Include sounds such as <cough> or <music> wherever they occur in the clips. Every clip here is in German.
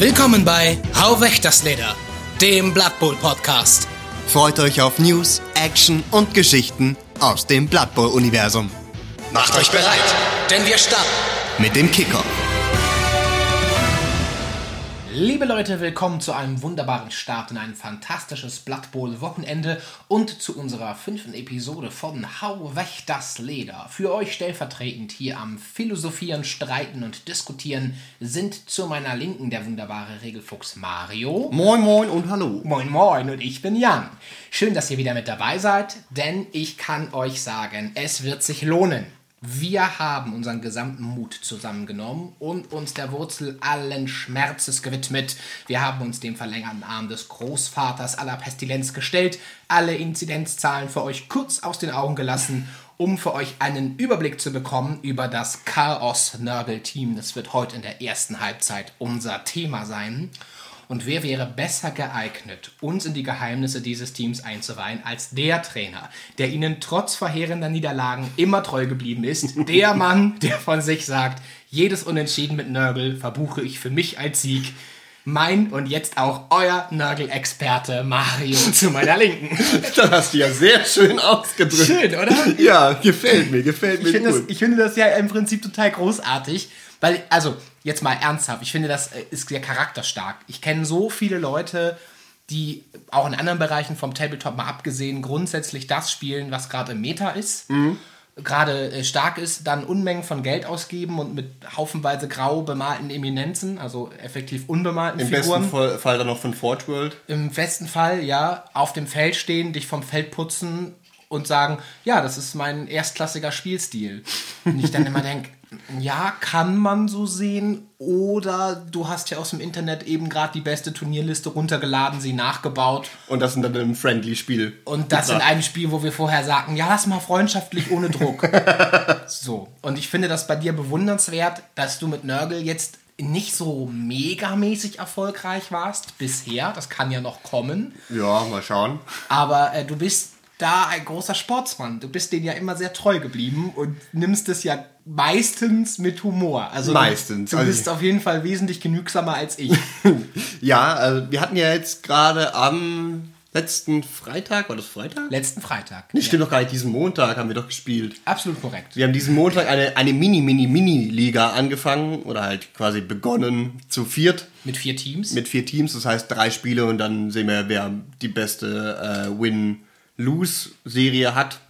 Willkommen bei Hau weg das Leder, dem Blood Bowl Podcast. Freut euch auf News, Action und Geschichten aus dem Blood Bowl Universum. Macht euch bereit, denn wir starten. Mit dem Kicker. Liebe Leute, willkommen zu einem wunderbaren Start in ein fantastisches Blood Bowl Wochenende und zu unserer fünften Episode von Hau weg das Leder. Für euch stellvertretend hier am Philosophieren, Streiten und Diskutieren sind zu meiner Linken der wunderbare Regelfuchs Mario. Moin, moin und hallo. Moin Moin und ich bin Jan. Schön, dass ihr wieder mit dabei seid, denn ich kann euch sagen, es wird sich lohnen. Wir haben unseren gesamten Mut zusammengenommen und uns der Wurzel allen Schmerzes gewidmet. Wir haben uns dem verlängerten Arm des Großvaters aller Pestilenz gestellt, alle Inzidenzzahlen für euch kurz aus den Augen gelassen, um für euch einen Überblick zu bekommen über das Chaos-Nörgel-Team. Das wird heute in der ersten Halbzeit unser Thema sein. Und wer wäre besser geeignet, uns in die Geheimnisse dieses Teams einzuweihen, als der Trainer, der ihnen trotz verheerender Niederlagen immer treu geblieben ist? Der <laughs> Mann, der von sich sagt, jedes Unentschieden mit Nörgel verbuche ich für mich als Sieg. Mein und jetzt auch euer Nörgel-Experte Mario <laughs> zu meiner Linken. Das hast du ja sehr schön ausgedrückt. Schön, oder? Ja, gefällt mir, gefällt mir Ich finde, gut. das, ich finde das ja im Prinzip total großartig, weil, also, jetzt mal ernsthaft, ich finde, das äh, ist sehr charakterstark. Ich kenne so viele Leute, die auch in anderen Bereichen vom Tabletop mal abgesehen grundsätzlich das spielen, was gerade im Meta ist. Mhm. Gerade äh, stark ist, dann Unmengen von Geld ausgeben und mit haufenweise grau bemalten Eminenzen, also effektiv unbemalten Im Figuren. besten Fall, Fall dann noch von Forge World. Im besten Fall, ja, auf dem Feld stehen, dich vom Feld putzen und sagen, ja, das ist mein erstklassiger Spielstil. Und ich dann immer denke, ja, kann man so sehen. Oder du hast ja aus dem Internet eben gerade die beste Turnierliste runtergeladen, sie nachgebaut. Und das sind dann im Friendly-Spiel. Und das in einem Spiel, wo wir vorher sagten, ja, lass mal freundschaftlich ohne Druck. <laughs> so. Und ich finde das bei dir bewundernswert, dass du mit Nörgel jetzt nicht so megamäßig erfolgreich warst bisher. Das kann ja noch kommen. Ja, mal schauen. Aber äh, du bist da ein großer Sportsmann. Du bist denen ja immer sehr treu geblieben und nimmst es ja meistens mit Humor. Also Meistens. Du, du Also- bist auf jeden Fall wesentlich genügsamer als ich. <laughs> Ja, also wir hatten ja jetzt gerade am letzten Freitag, war das Freitag? Letzten Freitag. Nee, stimmt doch gar nicht, diesen Montag haben wir doch gespielt. Absolut korrekt. Wir haben diesen Montag eine, eine Mini-Mini-Mini-Liga angefangen oder halt quasi begonnen zu viert Mit vier Teams. mit vier Teams. Das heißt drei Spiele und dann sehen wir, wer die beste äh, Win-Lose-Serie hat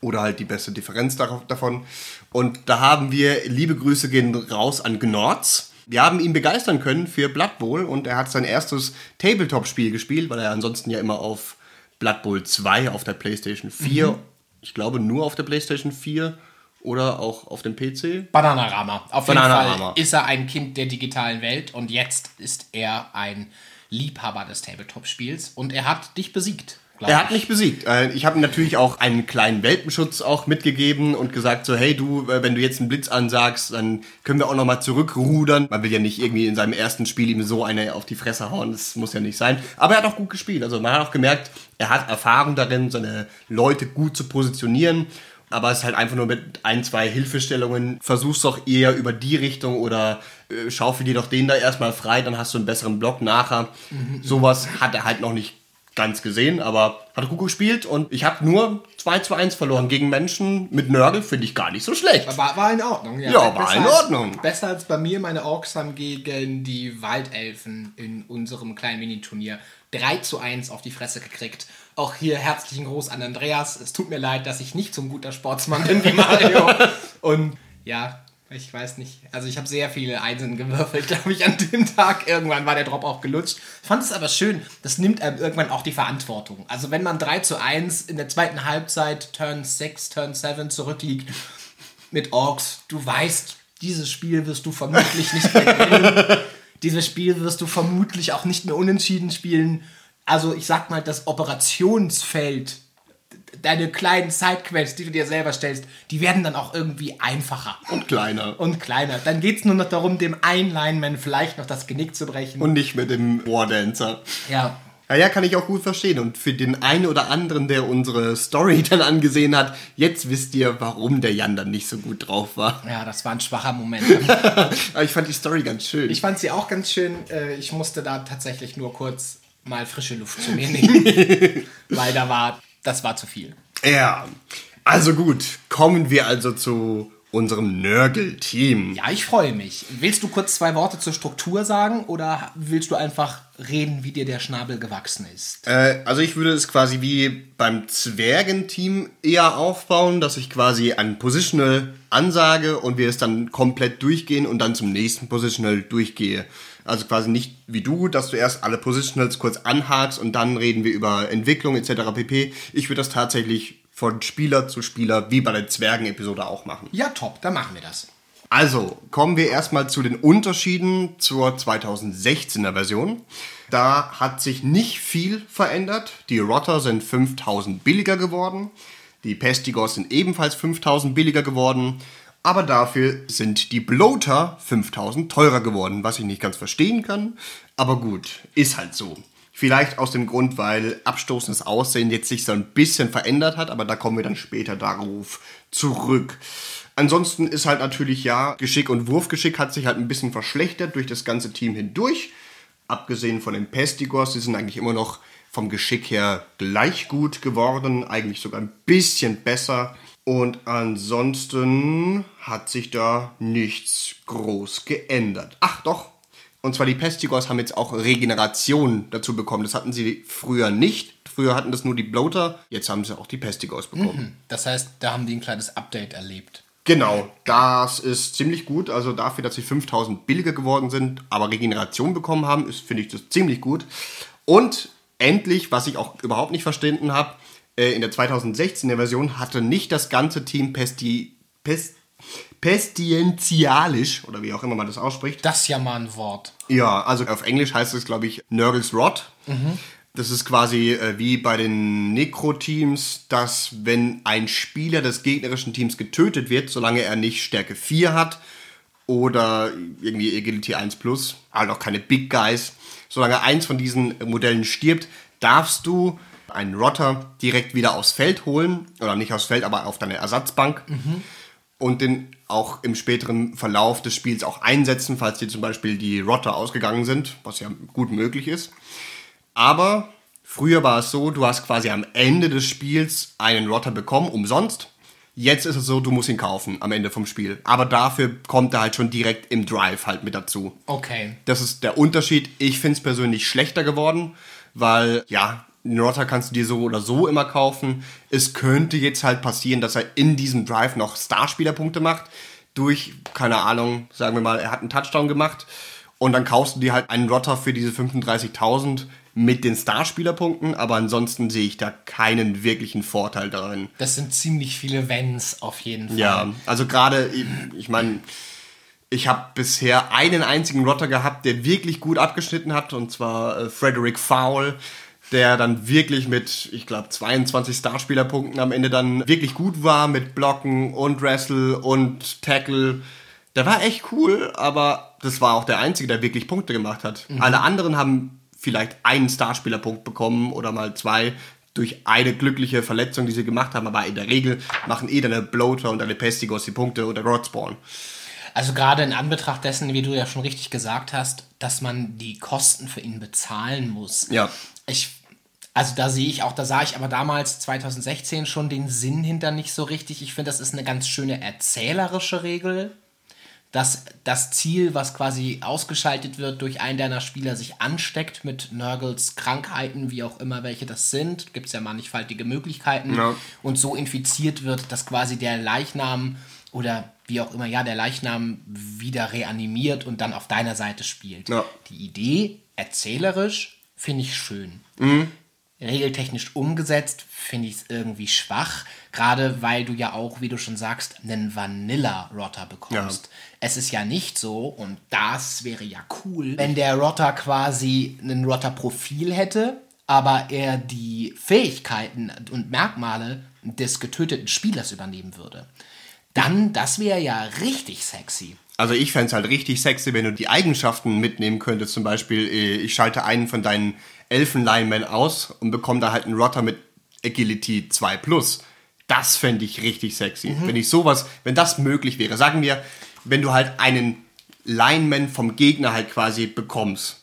oder halt die beste Differenz davon. Und da haben wir, liebe Grüße gehen raus an Gnorz. Wir haben ihn begeistern können für Blood Bowl und er hat sein erstes Tabletop-Spiel gespielt, weil er ansonsten ja immer auf Blood Bowl 2 auf der PlayStation 4, ich glaube nur auf der PlayStation 4 oder auch auf dem PC. Bananarama. Auf Bananarama. jeden Fall ist er ein Kind der digitalen Welt und jetzt ist er ein Liebhaber des Tabletop-Spiels und er hat dich besiegt. Er hat ich. mich besiegt. Äh, Ich habe ihm natürlich auch einen kleinen Welpenschutz auch mitgegeben und gesagt so, hey du, äh, wenn du jetzt einen Blitz ansagst, dann können wir auch noch mal zurückrudern. Man will ja nicht irgendwie in seinem ersten Spiel ihm so eine auf die Fresse hauen, das muss ja nicht sein. Aber er hat auch gut gespielt. Also man hat auch gemerkt, er hat Erfahrung darin, seine Leute gut zu positionieren. Aber es ist halt einfach nur mit ein, zwei Hilfestellungen. Versuch's doch eher über die Richtung oder äh, schaufel dir doch den da erstmal frei, dann hast du einen besseren Block nachher. Sowas hat er halt noch nicht ganz gesehen, aber hat gut gespielt und ich habe nur 2 zu 1 verloren gegen Menschen mit Nörgel, finde ich gar nicht so schlecht. War, war in Ordnung, ja. Ja, war in als- Ordnung. Besser als bei mir. Meine Orks haben gegen die Waldelfen in unserem kleinen Miniturnier 3 zu 1 auf die Fresse gekriegt. Auch hier herzlichen Gruß an Andreas. Es tut mir leid, dass ich nicht so ein guter Sportsmann bin wie Mario. <laughs> Und ja, ich weiß nicht. Also ich habe sehr viele Einsen gewürfelt, <laughs> glaube ich, an dem Tag. Irgendwann war der Drop auch gelutscht. Ich fand es aber schön, das nimmt einem irgendwann auch die Verantwortung. Also wenn man 3 zu 1 in der zweiten Halbzeit, Turn 6, Turn 7 zurückliegt, mit Orks, du weißt, dieses Spiel wirst du vermutlich nicht mehr gewinnen. <laughs> dieses Spiel wirst du vermutlich auch nicht mehr unentschieden spielen. Also ich sag mal, das Operationsfeld, deine kleinen Sidequests, die du dir selber stellst, die werden dann auch irgendwie einfacher Und kleiner. und kleiner. Dann geht es nur noch darum, dem einen Lineman vielleicht noch das Genick zu brechen. Und nicht mit dem Wardancer. ja, Ja, ja, kann ich auch gut verstehen. Und für den einen oder anderen, der unsere Story <laughs> dann angesehen hat, jetzt wisst ihr, warum der Jan dann nicht so gut drauf war. Ja, das war ein schwacher Moment. <laughs> Aber ich fand die Story ganz schön. Ich fand sie auch ganz schön. Äh, Ich musste da tatsächlich nur kurz mal frische Luft zu mir <laughs> nehmen. weil da war, das war zu viel. ja, also gut. Kommen wir also zu unserem Nörgel-Team. Ja, ich freue mich. Willst du kurz zwei Worte zur Struktur sagen oder willst du einfach reden, wie dir der Schnabel gewachsen ist? Äh, also ich würde es quasi wie beim Zwergenteam eher aufbauen, dass ich quasi ein Positional ansage und wir es dann komplett durchgehen und dann zum nächsten Positional durchgehe. Also quasi nicht wie du, dass du erst alle Positionals kurz anhakst und dann reden wir über Entwicklung etc. pp. Ich würde das tatsächlich von Spieler zu Spieler wie bei der Zwergen-Episode auch machen. Ja, top, dann machen wir das. Also, kommen wir erstmal zu den Unterschieden zur 2016er Version. Da hat sich nicht viel verändert. Die Rotter sind 5000 billiger geworden. Die Pestigos sind ebenfalls 5000 billiger geworden. Aber dafür sind die Bloater 5000 teurer geworden, was ich nicht ganz verstehen kann. Aber gut, ist halt so. Vielleicht aus dem Grund, weil abstoßendes Aussehen jetzt sich so ein bisschen verändert hat, aber da kommen wir dann später darauf zurück. Ansonsten ist halt natürlich ja, Geschick und Wurfgeschick hat sich halt ein bisschen verschlechtert durch das ganze Team hindurch. Abgesehen von den Pestigors, die sind eigentlich immer noch vom Geschick her gleich gut geworden, eigentlich sogar ein bisschen besser. Und ansonsten hat sich da nichts groß geändert. Ach doch, und zwar die Pestigors haben jetzt auch Regeneration dazu bekommen. Das hatten sie früher nicht. Früher hatten das nur die Bloater, jetzt haben sie auch die Pestigors bekommen. Das heißt, da haben die ein kleines Update erlebt. Genau, das ist ziemlich gut. Also dafür, dass sie 5000 billiger geworden sind, aber Regeneration bekommen haben, ist, finde ich das ziemlich gut. Und endlich, was ich auch überhaupt nicht verstanden habe, äh, in der 2016er Version hatte nicht das ganze Team Pesti, Pest, Pestientialisch, oder wie auch immer man das ausspricht. Das ist ja mal ein Wort. Ja, also auf Englisch heißt es, glaube ich, Nurgles Rot. Das ist quasi äh, wie bei den Necro-Teams, dass wenn ein Spieler des gegnerischen Teams getötet wird, solange er nicht Stärke 4 hat oder irgendwie Agility 1 plus, halt auch keine Big Guys, solange eins von diesen Modellen stirbt, darfst du einen Rotter direkt wieder aufs Feld holen, oder nicht aufs Feld, aber auf deine Ersatzbank und den auch im späteren Verlauf des Spiels auch einsetzen, falls dir zum Beispiel die Rotter ausgegangen sind, was ja gut möglich ist. Aber früher war es so, du hast quasi am Ende des Spiels einen Rotter bekommen, umsonst. Jetzt ist es so, du musst ihn kaufen am Ende vom Spiel. Aber dafür kommt er halt schon direkt im Drive halt mit dazu. Okay. Das ist der Unterschied. Ich finde es persönlich schlechter geworden, weil, ja, Rotter kannst du dir so oder so immer kaufen. Es könnte jetzt halt passieren, dass er in diesem Drive noch Starspielerpunkte macht. Durch, keine Ahnung, sagen wir mal, er hat einen Touchdown gemacht. Und dann kaufst du dir halt einen Rotter für diese 35.000 mit den Starspielerpunkten. Aber ansonsten sehe ich da keinen wirklichen Vorteil darin. Das sind ziemlich viele Wenns auf jeden Fall. Ja, also gerade, ich- ich meine, ich habe bisher einen einzigen Rotter gehabt, der wirklich gut abgeschnitten hat, und zwar äh, Frederick Fowl, der dann wirklich mit, ich glaube, 22 Starspielerpunkten am Ende dann wirklich gut war mit Blocken und Wrestle und Tackle. Der war echt cool, aber das war auch der Einzige, der wirklich Punkte gemacht hat. Alle anderen haben vielleicht einen Starspielerpunkt bekommen oder mal zwei durch eine glückliche Verletzung, die sie gemacht haben, aber in der Regel machen eh deine Bloater und deine Pestigos die Punkte oder Rodspawn. Also gerade in Anbetracht dessen, wie du ja schon richtig gesagt hast, dass man die Kosten für ihn bezahlen muss. Ja. Ich, also da sehe ich auch, da sah ich aber damals 2016 schon den Sinn hinter nicht so richtig. Ich finde, das ist eine ganz schöne erzählerische Regel, dass das Ziel, was quasi ausgeschaltet wird durch einen deiner Spieler, sich ansteckt mit Nurgles Krankheiten, wie auch immer welche das sind. Gibt es ja mannigfaltige Möglichkeiten. Ja. Und so infiziert wird, dass quasi der Leichnam oder wie auch immer, ja, der Leichnam wieder reanimiert und dann auf deiner Seite spielt. Ja. Die Idee, erzählerisch, finde ich schön. Mhm. Regeltechnisch umgesetzt finde ich es irgendwie schwach, gerade weil du ja auch, wie du schon sagst, einen Vanilla-Rotter bekommst. Es ist ja nicht so, und das wäre ja cool, wenn der Rotter quasi ein Rotter-Profil hätte, aber er die Fähigkeiten und Merkmale des getöteten Spielers übernehmen würde. Dann, das wäre ja richtig sexy. Also ich fände es halt richtig sexy, wenn du die Eigenschaften mitnehmen könntest. Zum Beispiel, äh, ich schalte einen von deinen Elfen-Linemen aus und bekomme da halt einen Rotter mit Agility 2 Plus. Das fände ich richtig sexy. Wenn ich sowas, wenn das möglich wäre. Sagen wir, wenn du halt einen Lineman vom Gegner halt quasi bekommst.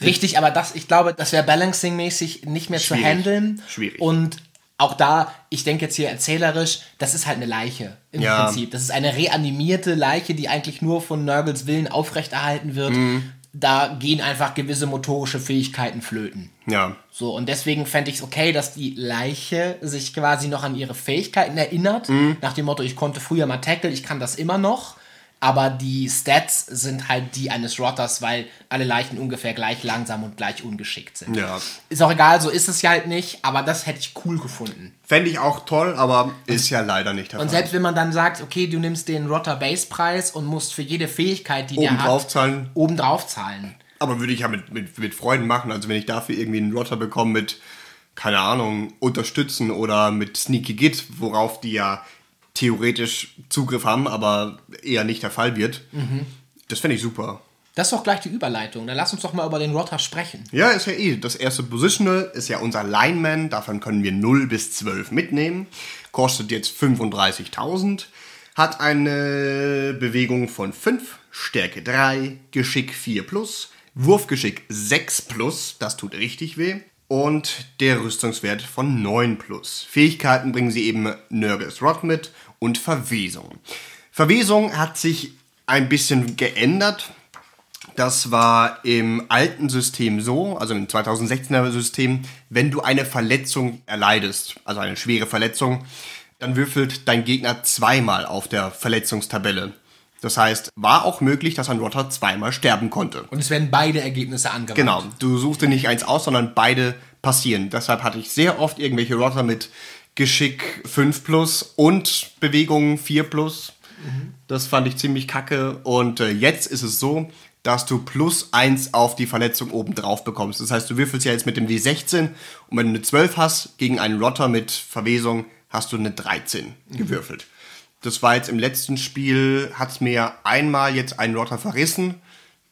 Richtig, aber das, ich glaube, das wäre balancing-mäßig nicht mehr Schwierig. zu handeln. Schwierig. Und auch da, ich denke jetzt hier erzählerisch, das ist halt eine Leiche im Ja. Prinzip. Das ist eine reanimierte Leiche, die eigentlich nur von Nurgles Willen aufrechterhalten wird. Mhm. Da gehen einfach gewisse motorische Fähigkeiten flöten. Ja. So, und deswegen fände ich es okay, dass die Leiche sich quasi noch an ihre Fähigkeiten erinnert. Mhm. Nach dem Motto, ich konnte früher mal tackle, ich kann das immer noch. Aber die Stats sind halt die eines Rotters, weil alle Leichen ungefähr gleich langsam und gleich ungeschickt sind. Ja. Ist auch egal, so ist es ja halt nicht, aber das hätte ich cool gefunden. Fände ich auch toll, aber ist ja leider nicht der Und Fall. selbst wenn man dann sagt, okay, du nimmst den Rotter Base Preis und musst für jede Fähigkeit, die der hat, Obendrauf zahlen. obendrauf zahlen. Aber würde ich ja mit, mit, mit Freunden machen. Also wenn ich dafür irgendwie einen Rotter bekomme mit, keine Ahnung, unterstützen oder mit Sneaky Git, worauf die ja theoretisch Zugriff haben, aber eher nicht der Fall wird. Das fände ich super. Das ist doch gleich die Überleitung. Dann lass uns doch mal über den Rotter sprechen. Ja, ist ja eh. Das erste Positional ist ja unser Lineman. Davon können wir 0 bis 12 mitnehmen. Kostet jetzt 35.000. Hat eine Bewegung von 5, Stärke 3, Geschick 4 plus, Wurfgeschick 6 plus, das tut richtig weh. Und der Rüstungswert von 9 plus. Fähigkeiten bringen sie eben Nurgles Rod mit und Verwesung. Verwesung hat sich ein bisschen geändert. Das war im alten System so, also im 2016er System, wenn du eine Verletzung erleidest, also eine schwere Verletzung, dann würfelt dein Gegner zweimal auf der Verletzungstabelle. Das heißt, war auch möglich, dass ein Rotter zweimal sterben konnte. Und es werden beide Ergebnisse angewandt. Genau, du suchst dir nicht eins aus, sondern beide passieren. Deshalb hatte ich sehr oft irgendwelche Rotter mit Geschick 5 plus und Bewegung 4 plus. Das fand ich ziemlich kacke. Und äh, jetzt ist es so, dass du plus 1 auf die Verletzung oben drauf bekommst. Das heißt, du würfelst ja jetzt mit dem W16 und wenn du eine 12 hast, gegen einen Rotter mit Verwesung, hast du eine 13 gewürfelt. Das war jetzt im letzten Spiel, hat es mir einmal jetzt einen Rotter verrissen.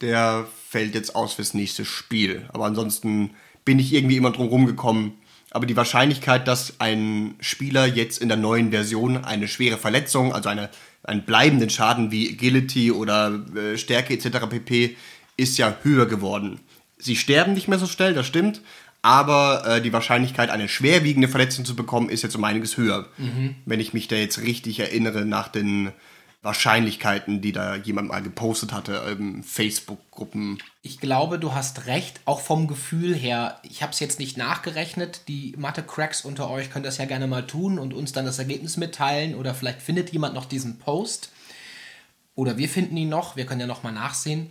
Der fällt jetzt aus fürs nächste Spiel. Aber ansonsten bin ich irgendwie immer drum rumgekommen. Aber die Wahrscheinlichkeit, dass ein Spieler jetzt in der neuen Version eine schwere Verletzung, also eine, einen bleibenden Schaden wie Agility oder äh, Stärke etc. pp, ist ja höher geworden. Sie sterben nicht mehr so schnell, das stimmt. Aber äh, die Wahrscheinlichkeit, eine schwerwiegende Verletzung zu bekommen, ist jetzt um einiges höher. Wenn ich mich da jetzt richtig erinnere nach den Wahrscheinlichkeiten, die da jemand mal gepostet hatte im Facebook-Gruppen. Ich glaube, du hast recht, auch vom Gefühl her. Ich habe es jetzt nicht nachgerechnet. Die Mathe-Cracks unter euch können das ja gerne mal tun und uns dann das Ergebnis mitteilen. Oder vielleicht findet jemand noch diesen Post. Oder wir finden ihn noch. Wir können ja noch mal nachsehen.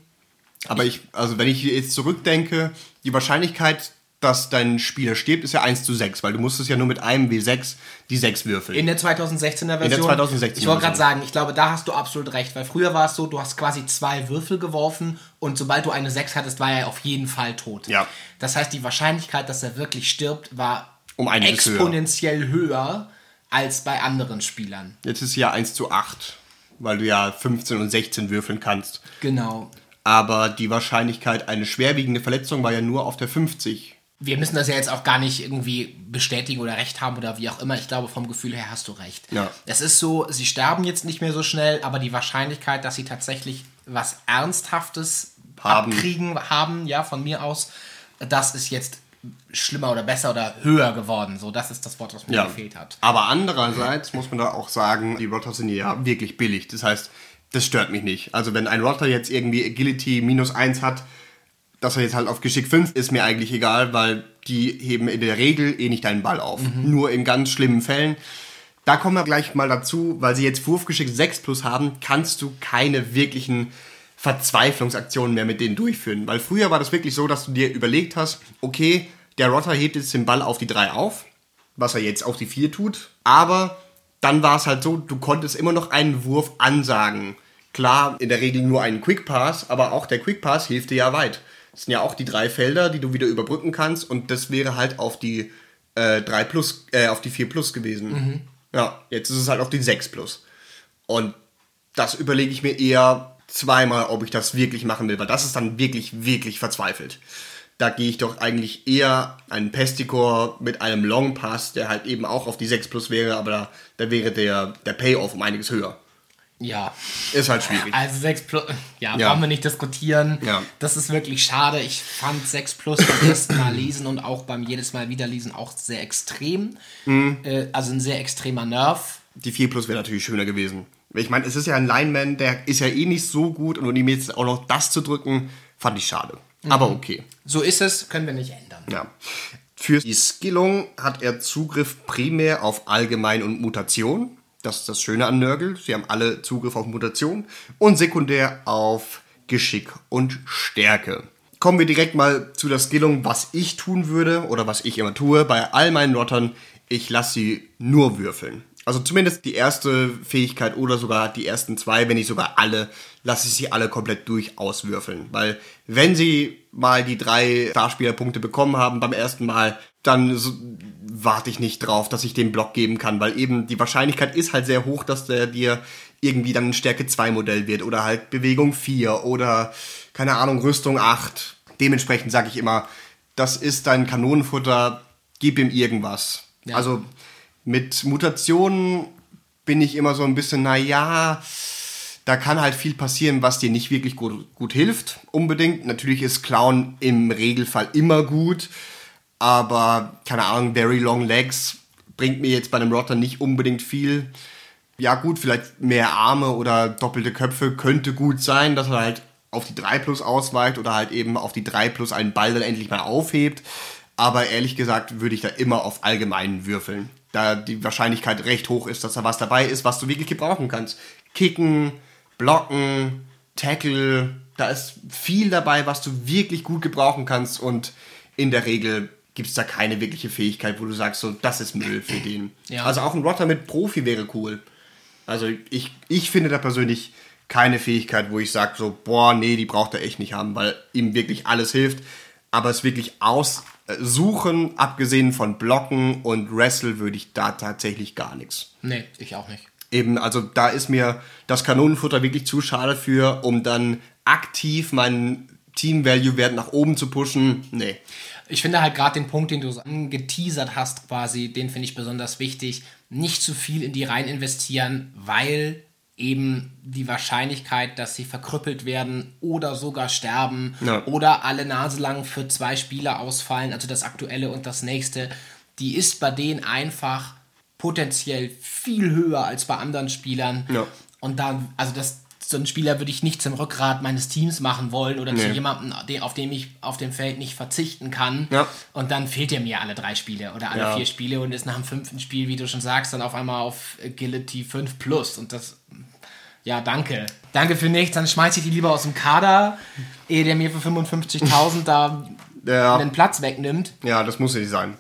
Aber ich, also wenn ich jetzt zurückdenke, die Wahrscheinlichkeit, dass dein Spieler stirbt, ist ja 1 zu 6, weil du musstest ja nur mit einem W6 die 6 würfeln. In der 2016er Version. In der 2016er Ich wollte gerade Version. sagen, ich glaube, da hast du absolut recht, weil früher war es so, du hast quasi zwei Würfel geworfen und sobald du eine 6 hattest, war er auf jeden Fall tot. Ja. Das heißt, die Wahrscheinlichkeit, dass er wirklich stirbt, war Um einiges höher. exponentiell höher. als bei anderen Spielern. Jetzt ist es ja 1 zu 8, weil du ja 15 und 16 würfeln kannst. Genau. Aber die Wahrscheinlichkeit, eine schwerwiegende Verletzung war ja nur auf der 50. Wir müssen das ja jetzt auch gar nicht irgendwie bestätigen oder recht haben oder wie auch immer. Ich glaube, vom Gefühl her hast du recht. Ja. Es ist so, sie sterben jetzt nicht mehr so schnell, aber die Wahrscheinlichkeit, dass sie tatsächlich was Ernsthaftes Haben. abkriegen haben, ja, von mir aus, das ist jetzt schlimmer oder besser oder höher geworden. So, das ist das Wort, was mir Ja. gefehlt hat. Aber andererseits muss man da auch sagen, die Rotter sind ja wirklich billig. Das heißt, das stört mich nicht. Also wenn ein Rotter jetzt irgendwie Agility minus 1 hat, dass er jetzt halt auf Geschick 5 ist mir eigentlich egal, weil die heben in der Regel eh nicht deinen Ball auf. Nur in ganz schlimmen Fällen. Da kommen wir gleich mal dazu, weil sie jetzt Wurfgeschick 6 plus haben, kannst du keine wirklichen Verzweiflungsaktionen mehr mit denen durchführen. Weil früher war das wirklich so, dass du dir überlegt hast, okay, der Rotter hebt jetzt den Ball auf die 3 auf, was er jetzt auf die 4 tut, aber dann war es halt so, du konntest immer noch einen Wurf ansagen. Klar, in der Regel nur einen Quick Pass, aber auch der Quick Pass hilft dir ja weit. Das sind ja auch die drei Felder, die du wieder überbrücken kannst und das wäre halt auf die äh, 3 plus, äh, auf die 4 plus gewesen. Ja, jetzt ist es halt auf die 6 plus. Und das überlege ich mir eher, zweimal, ob ich das wirklich machen will, weil das ist dann wirklich, wirklich verzweifelt. Da gehe ich doch eigentlich eher einen Pesticor mit einem Long Pass, der halt eben auch auf die 6 plus wäre, aber da, da wäre der, der Payoff um einiges höher. Ja. Ist halt schwierig. Also 6 Plus, ja, Ja. brauchen wir nicht diskutieren. Ja. Das ist wirklich schade. Ich fand 6 Plus beim ersten Mal lesen und auch beim jedes Mal wieder lesen auch sehr extrem. Mhm. Äh, also ein sehr extremer Nerv. Die 4 Plus wäre natürlich schöner gewesen. Ich meine, es ist ja ein Lineman, der ist ja eh nicht so gut und um ihm jetzt auch noch das zu drücken, fand ich schade. Aber okay. So ist es, können wir nicht ändern. Ja. Für die Skillung hat er Zugriff primär auf Allgemein und Mutation. Das ist das Schöne an Nörgel. Sie haben alle Zugriff auf Mutation. Und sekundär auf Geschick und Stärke. Kommen wir direkt mal zu der Skillung, was ich tun würde oder was ich immer tue. Bei all meinen Rottern, ich lasse sie nur würfeln. Also zumindest die erste Fähigkeit oder sogar die ersten zwei, wenn nicht sogar alle, lasse ich sie alle komplett durch auswürfeln. Weil wenn sie mal die drei Starspielerpunkte bekommen haben beim ersten Mal, dann warte ich nicht drauf, dass ich den Block geben kann, weil eben die Wahrscheinlichkeit ist halt sehr hoch, dass der dir irgendwie dann ein Stärke 2 Modell wird oder halt Bewegung 4 oder keine Ahnung, Rüstung 8. Dementsprechend sage ich immer, das ist dein Kanonenfutter, gib ihm irgendwas. Ja. Also mit Mutationen bin ich immer so ein bisschen, naja, da kann halt viel passieren, was dir nicht wirklich gut, gut hilft, unbedingt. Natürlich ist Clown im Regelfall immer gut, aber keine Ahnung, Very Long Legs bringt mir jetzt bei einem Rotter nicht unbedingt viel. Ja gut, vielleicht mehr Arme oder doppelte Köpfe könnte gut sein, dass er halt auf die 3 plus ausweicht oder halt eben auf die 3 plus einen Ball dann endlich mal aufhebt. Aber ehrlich gesagt würde ich da immer auf allgemeinen würfeln. Da die Wahrscheinlichkeit recht hoch ist, dass da was dabei ist, was du wirklich gebrauchen kannst. Kicken, blocken, tackle, da ist viel dabei, was du wirklich gut gebrauchen kannst und in der Regel gibt es da keine wirkliche Fähigkeit, wo du sagst, so, das ist Müll für <clears throat> den. Ja. Also auch ein Rotter mit Profi wäre cool. Also ich, ich finde da persönlich keine Fähigkeit, wo ich sage, so, boah, nee, die braucht er echt nicht haben, weil ihm wirklich alles hilft. Aber es wirklich aussuchen, abgesehen von Blocken und Wrestle, würde ich da tatsächlich gar nichts. Nee, ich auch nicht. Eben, also da ist mir das Kanonenfutter wirklich zu schade für, um dann aktiv meinen Team-Value-Wert nach oben zu pushen. Nee. Ich finde halt gerade den Punkt, den du so angeteasert hast, quasi, den finde ich besonders wichtig. Nicht zu viel in die rein investieren, weil eben die Wahrscheinlichkeit, dass sie verkrüppelt werden oder sogar sterben Ja. oder alle Nase lang für zwei Spiele ausfallen, also das aktuelle und das nächste, die ist bei denen einfach potenziell viel höher als bei anderen Spielern. Ja. Und da, also das, so einen Spieler würde ich nicht zum Rückgrat meines Teams machen wollen oder zu Nee. jemandem, den- auf dem ich auf dem Feld nicht verzichten kann. Ja. Und dann fehlt er mir alle drei Spiele oder alle Ja. vier Spiele und ist nach dem fünften Spiel, wie du schon sagst, dann auf einmal auf Agility 5 Plus. Und das, ja, danke. Danke für nichts, dann schmeiße ich die lieber aus dem Kader, ehe der mir für 55.000 da <laughs> Ja. einen Platz wegnimmt. Ja, das muss nicht sein.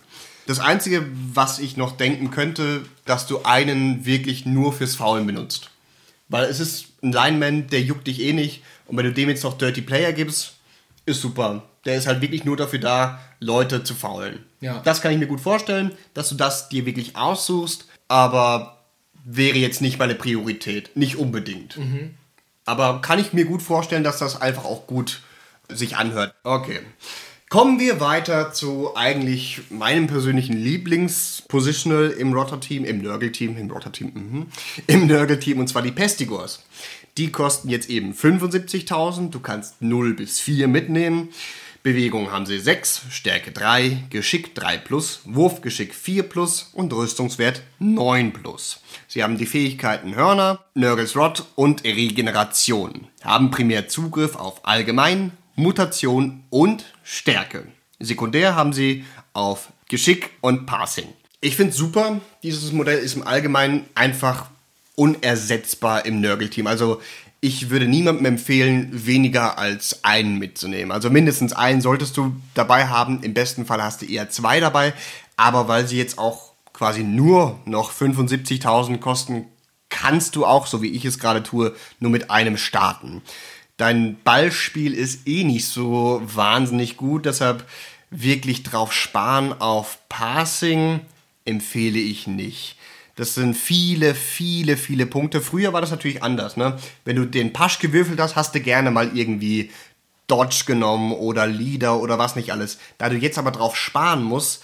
Das Einzige, was ich noch denken könnte, dass du einen wirklich nur fürs Faulen benutzt. Weil es ist ein Lineman, der juckt dich eh nicht. Und wenn du dem jetzt noch Dirty Player gibst, ist super. Der ist halt wirklich nur dafür da, Leute zu faulen. Ja. Das kann ich mir gut vorstellen, dass du das dir wirklich aussuchst. Aber wäre jetzt nicht meine Priorität. Nicht unbedingt. Aber kann ich mir gut vorstellen, dass das einfach auch gut sich anhört. Okay. Kommen wir weiter zu eigentlich meinem persönlichen Lieblingspositional im Rotter-Team, im Nörgel-Team, im Rotter-Team, mhm, im Nörgel-Team, und zwar die Pestigors. Die kosten jetzt eben 75.000, du kannst 0 bis 4 mitnehmen. Bewegung haben sie 6, Stärke 3, Geschick 3 plus, Wurfgeschick 4 plus und Rüstungswert 9 plus. Sie haben die Fähigkeiten Hörner, Nörgels Rod und Regeneration. Haben primär Zugriff auf Allgemein, Mutation und Stärke. Sekundär haben sie auf Geschick und Passing. Ich finde super, dieses Modell ist im Allgemeinen einfach unersetzbar im Nörgelteam. Also ich würde niemandem empfehlen, weniger als einen mitzunehmen. Also mindestens einen solltest du dabei haben. Im besten Fall hast du eher zwei dabei. Aber weil sie jetzt auch quasi nur noch 75.000 kosten, kannst du auch, so wie ich es gerade tue, nur mit einem starten. Dein Ballspiel ist eh nicht so wahnsinnig gut, deshalb wirklich drauf sparen auf Passing empfehle ich nicht. Das sind viele, viele, viele Punkte. Früher war das natürlich anders. Ne? Wenn du den Pasch gewürfelt hast, hast du gerne mal irgendwie Dodge genommen oder Leader oder was nicht alles. Da du jetzt aber drauf sparen musst,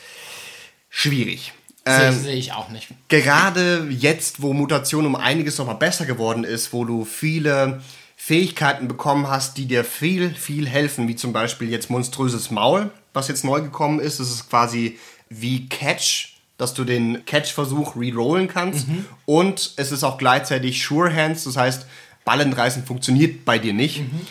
schwierig. Sehe seh ich auch nicht. Gerade jetzt, wo Mutation um einiges nochmal besser geworden ist, wo du viele Fähigkeiten bekommen hast, die dir viel, viel helfen, wie zum Beispiel jetzt monströses Maul, was jetzt neu gekommen ist. Das ist quasi wie Catch, dass du den Catch-Versuch rerollen kannst. Mhm. Und es ist auch gleichzeitig Sure Hands, das heißt, Ballentreißen funktioniert bei dir nicht. Mhm.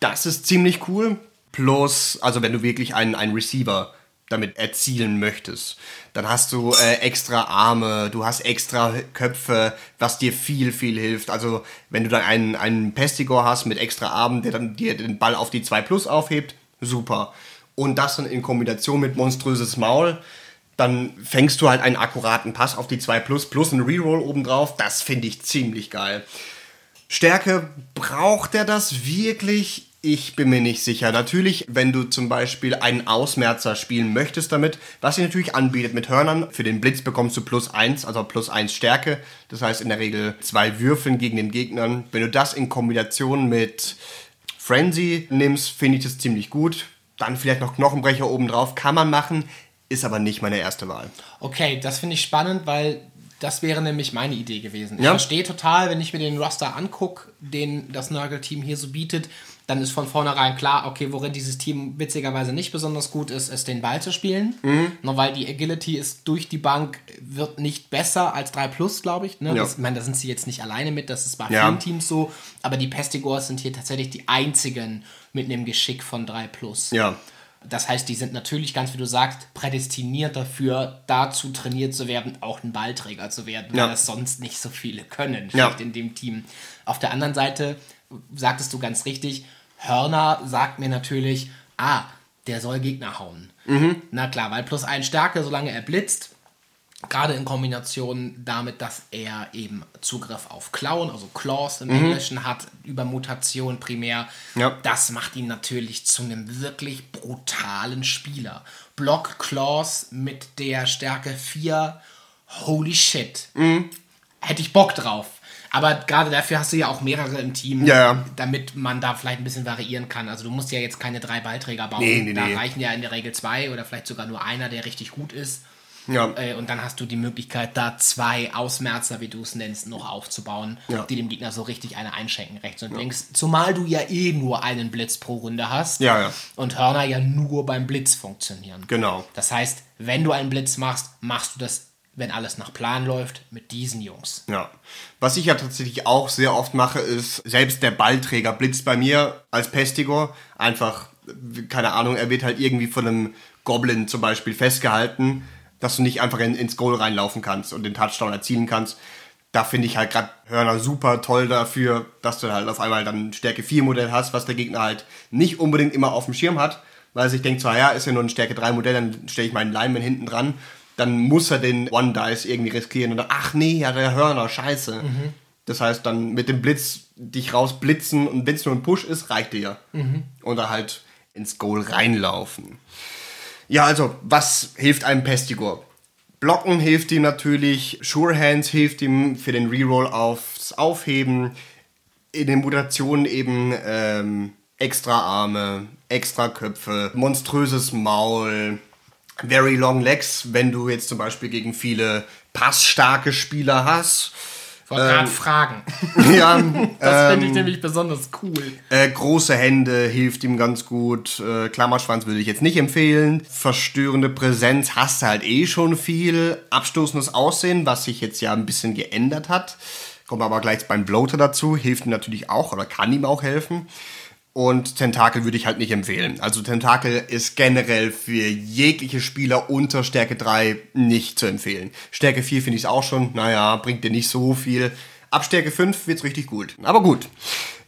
Das ist ziemlich cool. Plus, also wenn du wirklich einen, einen Receiver damit erzielen möchtest. Dann hast du äh, extra Arme, du hast extra Köpfe, was dir viel, viel hilft. Also wenn du dann einen, einen Pestigor hast mit extra Armen, der dann dir den Ball auf die 2 Plus aufhebt, super. Und das dann in Kombination mit monströses Maul, dann fängst du halt einen akkuraten Pass auf die 2 Plus plus einen Reroll obendrauf. Das finde ich ziemlich geil. Stärke, braucht er das wirklich? Ich bin mir nicht sicher. Natürlich, wenn du zum Beispiel einen Ausmerzer spielen möchtest damit, was sie natürlich anbietet mit Hörnern, für den Blitz bekommst du plus eins, also plus eins Stärke. Das heißt in der Regel zwei Würfeln gegen den Gegnern. Wenn du das in Kombination mit Frenzy nimmst, finde ich das ziemlich gut. Dann vielleicht noch Knochenbrecher obendrauf, kann man machen, ist aber nicht meine erste Wahl. Okay, das finde ich spannend, weil das wäre nämlich meine Idee gewesen. Ich ja. verstehe total, wenn ich mir den Roster angucke, den das Nurgle-Team hier so bietet, dann ist von vornherein klar, okay, worin dieses Team witzigerweise nicht besonders gut ist, ist den Ball zu spielen. Mhm. Nur weil die Agility ist durch die Bank, wird nicht besser als 3 Plus, glaube ich. Ne? Ja. Das, ich meine, da sind sie jetzt nicht alleine mit, das ist bei ja. vielen Teams so. Aber die Pestigors sind hier tatsächlich die einzigen mit einem Geschick von 3 Plus. Ja. Das heißt, die sind natürlich ganz, wie du sagst, prädestiniert dafür, dazu trainiert zu werden, auch ein Ballträger zu werden, weil das sonst nicht so viele können, ja. in dem Team. Auf der anderen Seite sagtest du ganz richtig, Hörner sagt mir natürlich, ah, der soll Gegner hauen. Mhm. Na klar, weil plus ein Stärke, solange er blitzt, gerade in Kombination damit, dass er eben Zugriff auf Klauen, also Claws im mhm. Englischen hat, über Mutation primär, ja. das macht ihn natürlich zu einem wirklich brutalen Spieler. Block Claws mit der Stärke 4, holy shit. Mhm. Hätte ich Bock drauf. Aber gerade dafür hast du ja auch mehrere im Team, ja, damit man da vielleicht ein bisschen variieren kann. Also du musst ja jetzt keine drei Ballträger bauen. Nee, nee, da nee. reichen ja in der Regel zwei oder vielleicht sogar nur einer, der richtig gut ist. Ja. Äh, und dann hast du die Möglichkeit, da zwei Ausmerzer, wie du es nennst, noch aufzubauen, ja. die dem Gegner so richtig eine einschenken, rechts und ja. links. Zumal du ja eh nur einen Blitz pro Runde hast. Ja, ja. Und Hörner ja nur beim Blitz funktionieren. Genau. Das heißt, wenn du einen Blitz machst, machst du das wenn alles nach Plan läuft, mit diesen Jungs. Ja. Was ich ja tatsächlich auch sehr oft mache, ist, selbst der Ballträger blitzt bei mir als Pestigor. Einfach, keine Ahnung, er wird halt irgendwie von einem Goblin zum Beispiel festgehalten, dass du nicht einfach in, ins Goal reinlaufen kannst und den Touchdown erzielen kannst. Da finde ich halt gerade Hörner super toll dafür, dass du halt auf einmal dann Stärke 4 Modell hast, was der Gegner halt nicht unbedingt immer auf dem Schirm hat, weil sich denkt, so, ja, ist ja nur ein Stärke 3 Modell, dann stelle ich meinen Lineman hinten dran dann muss er den One Dice irgendwie riskieren und dann, ach nee, ja, der Hörner, scheiße. Mhm. Das heißt, dann mit dem Blitz dich rausblitzen und wenn es nur ein Push ist, reicht dir ja. Mhm. Oder halt ins Goal reinlaufen. Ja, also, was hilft einem Pestigor? Blocken hilft ihm natürlich, Sure Hands hilft ihm für den Reroll aufs Aufheben, in den Mutationen eben ähm, extra Arme, extra Köpfe, monströses Maul, Very Long Legs, wenn du jetzt zum Beispiel gegen viele passstarke Spieler hast. Wollte ähm, gerade fragen. <laughs> ja, <laughs> das ähm, finde ich nämlich besonders cool. Äh, große Hände hilft ihm ganz gut. Äh, Klammerschwanz würde ich jetzt nicht empfehlen. Verstörende Präsenz hast du halt eh schon viel. Abstoßendes Aussehen, was sich jetzt ja ein bisschen geändert hat. Kommt aber gleich beim Bloater dazu. Hilft ihm natürlich auch oder kann ihm auch helfen. Und Tentakel würde ich halt nicht empfehlen. Also Tentakel ist generell für jegliche Spieler unter Stärke 3 nicht zu empfehlen. Stärke 4 finde ich es auch schon, naja, bringt dir nicht so viel. Ab Stärke 5 wird es richtig gut. Aber gut.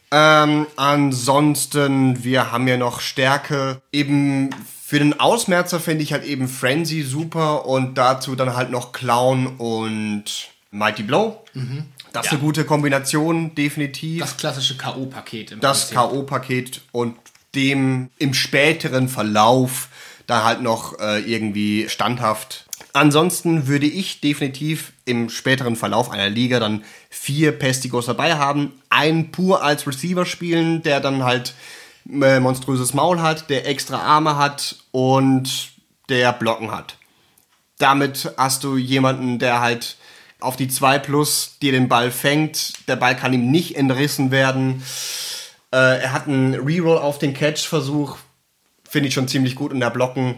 Ähm, ansonsten, wir haben ja noch Stärke. Eben für den Ausmerzer finde ich halt eben Frenzy super und dazu dann halt noch Clown und Mighty Blow. Mhm. Das ist ja. eine gute Kombination, definitiv. Das klassische K.O.-Paket. Das K.O.-Paket und dem im späteren Verlauf da halt noch äh, irgendwie standhaft Ansonsten würde ich definitiv im späteren Verlauf einer Liga dann vier Pestigos dabei haben. Einen pur als Receiver spielen, der dann halt äh, monströses Maul hat, der extra Arme hat und der Blocken hat. Damit hast du jemanden, der halt auf die 2 plus dir den Ball fängt. Der Ball kann ihm nicht entrissen werden. Äh, er hat einen Reroll auf den Catch-Versuch. Finde ich schon ziemlich gut. Und der Blocken,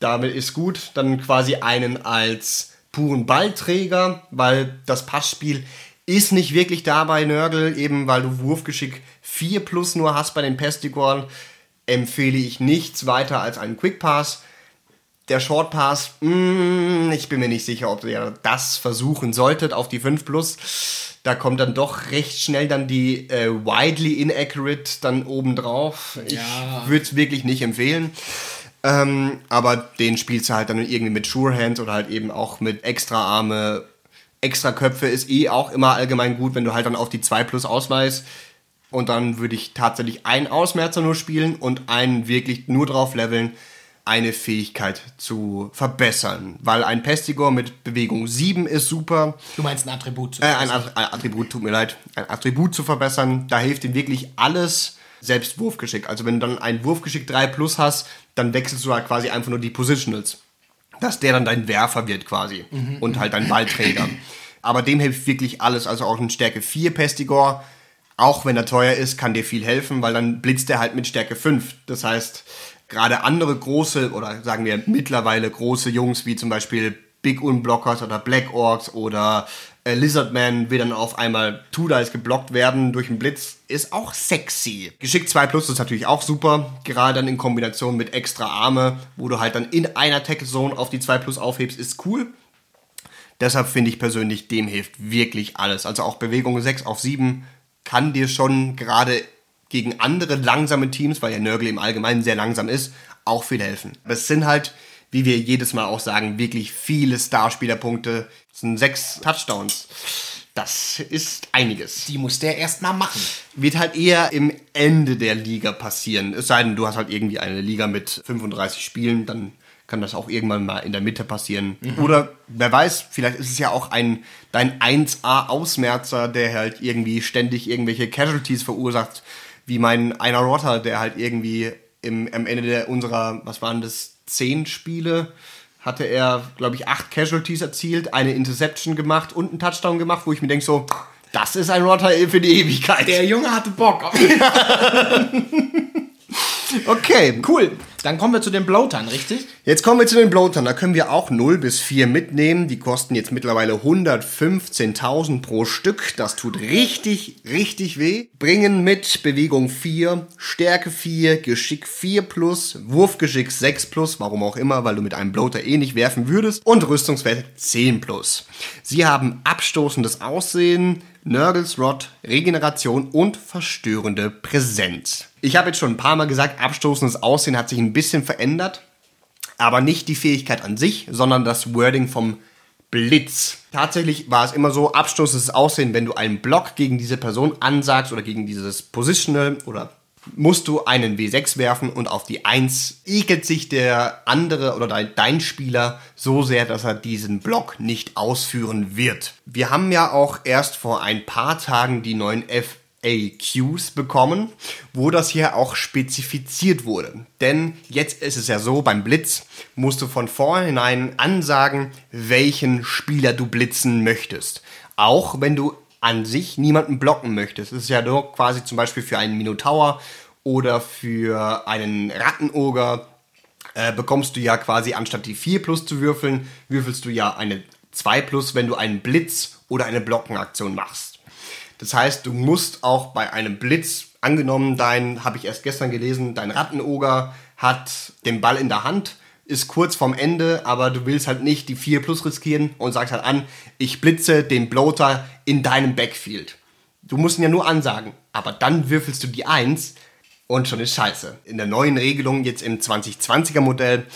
damit ist gut. Dann quasi einen als puren Ballträger, weil das Passspiel ist nicht wirklich da bei Nörgel, eben weil du Wurfgeschick 4 plus nur hast bei den Pestigorn, empfehle ich nichts weiter als einen Quick Pass. Der Short Pass, mm, ich bin mir nicht sicher, ob ihr das versuchen solltet auf die 5 plus. Da kommt dann doch recht schnell dann die äh, widely inaccurate dann oben drauf. Ja. Ich würde es wirklich nicht empfehlen. Ähm, aber den spielst du halt dann irgendwie mit Sure Hands oder halt eben auch mit extra Arme. Extra Köpfe ist eh auch immer allgemein gut, wenn du halt dann auf die 2 plus ausweist. Und dann würde ich tatsächlich einen Ausmerzer nur spielen und einen wirklich nur drauf leveln, eine Fähigkeit zu verbessern. Weil ein Pestigor mit Bewegung 7 ist super. Du meinst ein Attribut zu Äh, ein, At- ein Attribut, tut mir leid. Ein Attribut zu verbessern, da hilft ihm wirklich alles, selbst Wurfgeschick. Also wenn du dann ein Wurfgeschick 3 plus hast, dann wechselst du halt quasi einfach nur die Positionals. Dass der dann dein Werfer wird quasi. Und halt dein Ballträger. Aber dem hilft wirklich alles. Also auch ein Stärke 4 Pestigor. Auch wenn er teuer ist, kann dir viel helfen, weil dann blitzt er halt mit Stärke 5. Das heißt, gerade andere große oder sagen wir mittlerweile große Jungs wie zum Beispiel Big Unblockers oder Black Orcs oder äh, Lizardman will dann auf einmal Two-Dice geblockt werden durch einen Blitz, ist auch sexy. Geschick 2 Plus ist natürlich auch super, gerade dann in Kombination mit extra Arme, wo du halt dann in einer Tackle Zone auf die 2 Plus aufhebst, ist cool. Deshalb finde ich persönlich, dem hilft wirklich alles. Also auch Bewegung 6 auf 7 kann dir schon gerade gegen andere langsame Teams, weil ja Nörgel im Allgemeinen sehr langsam ist, auch viel helfen. Aber es sind halt, wie wir jedes Mal auch sagen, wirklich viele Starspielerpunkte. Es sind sechs Touchdowns. Das ist einiges. Die muss der erst mal machen. Wird halt eher im Ende der Liga passieren. Es sei denn, du hast halt irgendwie eine Liga mit 35 Spielen, dann kann das auch irgendwann mal in der Mitte passieren. Oder wer weiß, vielleicht ist es ja auch ein dein 1A-Ausmerzer, der halt irgendwie ständig irgendwelche Casualties verursacht, wie mein einer Rotter, der halt irgendwie im, am Ende der, unserer, was waren das, zehn Spiele, hatte er, glaube ich, acht Casualties erzielt, eine Interception gemacht und einen Touchdown gemacht, wo ich mir denke so, das ist ein Rotter für die Ewigkeit. Der Junge hatte Bock. <laughs> <laughs> <laughs> Okay, cool. Dann kommen wir zu den Bloatern, richtig? Jetzt kommen wir zu den Bloatern. Da können wir auch 0 bis 4 mitnehmen. Die kosten jetzt mittlerweile 115.000 pro Stück. Das tut richtig, richtig weh. Bringen mit Bewegung 4, Stärke 4, Geschick 4 plus, Wurfgeschick 6 plus, warum auch immer, weil du mit einem Bloater eh nicht werfen würdest, und Rüstungswert 10 plus. Sie haben abstoßendes Aussehen, Nurgles Rod, Regeneration und verstörende Präsenz. Ich habe jetzt schon ein paar Mal gesagt, abstoßendes Aussehen hat sich ein bisschen verändert, aber nicht die Fähigkeit an sich, sondern das Wording vom Blitz. Tatsächlich war es immer so, abstoßendes Aussehen, wenn du einen Block gegen diese Person ansagst oder gegen dieses Positional oder musst du einen W6 werfen und auf die 1 ekelt sich der andere oder dein, Spieler so sehr, dass er diesen Block nicht ausführen wird. Wir haben ja auch erst vor ein paar Tagen die neuen FAQs bekommen, wo das hier auch spezifiziert wurde. Denn jetzt ist es ja so, beim Blitz musst du von vornherein ansagen, welchen Spieler du blitzen möchtest. Auch wenn du an sich niemanden blocken möchtest. Es ist ja nur quasi zum Beispiel für einen Minotaur oder für einen Rattenoger äh, bekommst du ja quasi anstatt die 4 plus zu würfeln, würfelst du ja eine 2 plus, wenn du einen Blitz oder eine Blockenaktion machst. Das heißt, du musst auch bei einem Blitz, angenommen, dein, habe ich erst gestern gelesen, dein Rattenoger hat den Ball in der Hand, ist kurz vorm Ende, aber du willst halt nicht die 4 plus riskieren und sagst halt an, ich blitze den Bloater in deinem Backfield. Du musst ihn ja nur ansagen, aber dann würfelst du die 1 und schon ist scheiße. In der neuen Regelung, jetzt im 2020er Modell,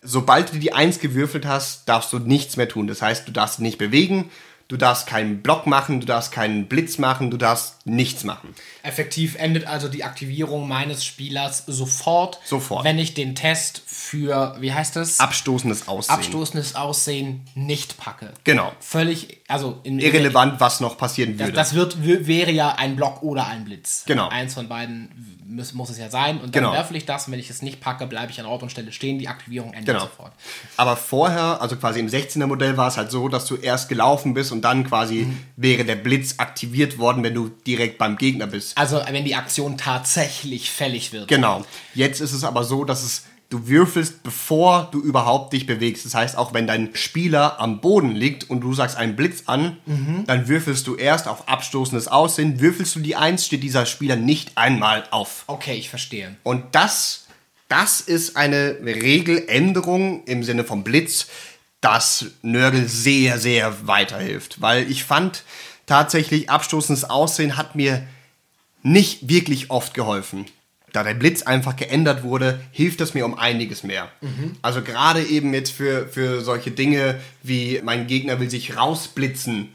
sobald du die 1 gewürfelt hast, darfst du nichts mehr tun. Das heißt, du darfst nicht bewegen, Du darfst keinen Block machen, du darfst keinen Blitz machen, du darfst nichts machen. Effektiv endet also die Aktivierung meines Spielers sofort, Sofort. wenn ich den Test für, wie heißt es? Abstoßendes Aussehen. Abstoßendes Aussehen nicht packe. Genau. Völlig, also in Irrelevant, was noch passieren Das, würde. das wird, w- wäre ja ein Block oder ein Blitz. Genau. Eins von beiden muss, muss es ja sein. Und dann Genau. werfe ich das. Und wenn ich es nicht packe, bleibe ich an Ort und Stelle stehen. Die Aktivierung endet Genau. sofort. Aber vorher, also quasi im 16er Modell war es halt so, dass du erst gelaufen bist und dann quasi Mhm. wäre der Blitz aktiviert worden, wenn du direkt beim Gegner bist. Also wenn die Aktion tatsächlich fällig wird. Genau. Jetzt ist es aber so, dass es du würfelst, bevor du überhaupt dich bewegst. Das heißt, auch wenn dein Spieler am Boden liegt und du sagst einen Blitz an, Mhm. dann würfelst du erst auf abstoßendes Aussehen. Würfelst du die Eins, steht dieser Spieler nicht einmal auf. Okay, ich verstehe. Und das, das ist eine Regeländerung im Sinne vom Blitz, das Nörgel sehr, sehr weiterhilft. Weil ich fand tatsächlich, abstoßendes Aussehen hat mir nicht wirklich oft geholfen. Da der Blitz einfach geändert wurde, hilft das mir um einiges mehr. Also gerade eben jetzt für, für solche Dinge wie mein Gegner will sich rausblitzen,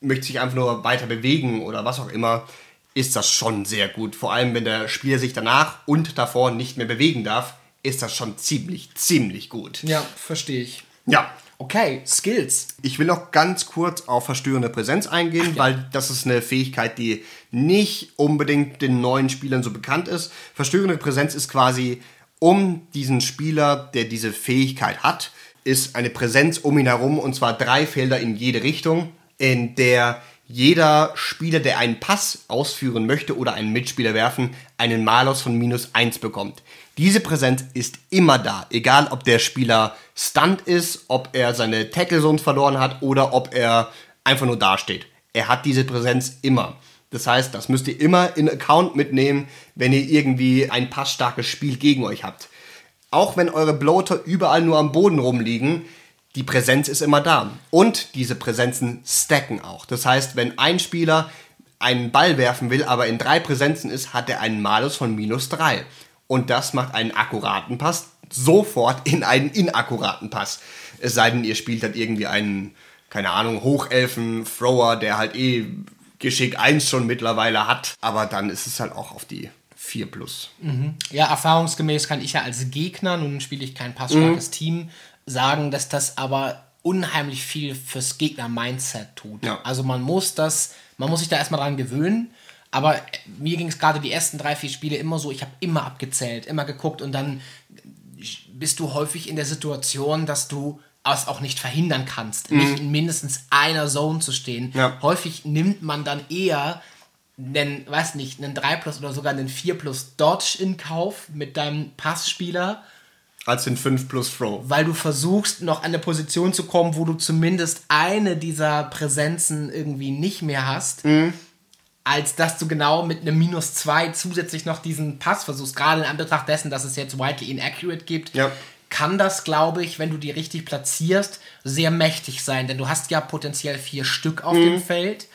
möchte sich einfach nur weiter bewegen oder was auch immer, ist das schon sehr gut. Vor allem, wenn der Spieler sich danach und davor nicht mehr bewegen darf, ist das schon ziemlich, ziemlich gut. Ja, verstehe ich. Ja, Okay, Skills. ich will noch ganz kurz auf verstörende Präsenz eingehen, weil das ist eine Fähigkeit, die nicht unbedingt den neuen Spielern so bekannt ist. Verstörende Präsenz ist quasi um diesen Spieler, der diese Fähigkeit hat, ist eine Präsenz um ihn herum und zwar drei Felder in jede Richtung, in der jeder Spieler, der einen Pass ausführen möchte oder einen Mitspieler werfen, einen Malus von minus 1 bekommt. Diese Präsenz ist immer da, egal ob der Spieler stunt ist, ob er seine Tackle Zones verloren hat oder ob er einfach nur dasteht. Er hat diese Präsenz immer. Das heißt, das müsst ihr immer in Account mitnehmen, wenn ihr irgendwie ein passstarkes Spiel gegen euch habt. Auch wenn eure Bloater überall nur am Boden rumliegen, die Präsenz ist immer da. Und diese Präsenzen stacken auch. Das heißt, wenn ein Spieler einen Ball werfen will, aber in drei Präsenzen ist, hat er einen Malus von minus drei. Und das macht einen akkuraten Pass sofort in einen inakkuraten Pass. Es sei denn, ihr spielt dann irgendwie einen, keine Ahnung, Hochelfen, Thrower, der halt eh Geschick 1 schon mittlerweile hat. Aber dann ist es halt auch auf die 4 plus. Ja, erfahrungsgemäß kann ich ja als Gegner, nun spiele ich kein Mhm. passstarkes Team, sagen, dass das aber unheimlich viel fürs Gegner-Mindset tut. Ja. Also man muss das, man muss sich da erstmal dran gewöhnen. Aber mir ging es gerade die ersten drei, vier Spiele immer so, ich habe immer abgezählt, immer geguckt und dann bist du häufig in der Situation, dass du es auch nicht verhindern kannst, nicht in mindestens einer Zone zu stehen. Mhm. Ja. Häufig nimmt man dann eher einen, weiß nicht, einen 3 plus oder sogar einen 4 plus Dodge in Kauf mit deinem Passspieler, Als den 5 plus Throw. weil du versuchst, noch an eine Position zu kommen, wo du zumindest eine dieser Präsenzen irgendwie nicht mehr hast, als dass du genau mit einem Minus 2 zusätzlich noch diesen Pass versuchst. Gerade in Anbetracht dessen, dass es jetzt widely inaccurate gibt, Ja. kann das, glaube ich, wenn du die richtig platzierst, sehr mächtig sein. Denn du hast ja potenziell vier Stück auf dem Feld.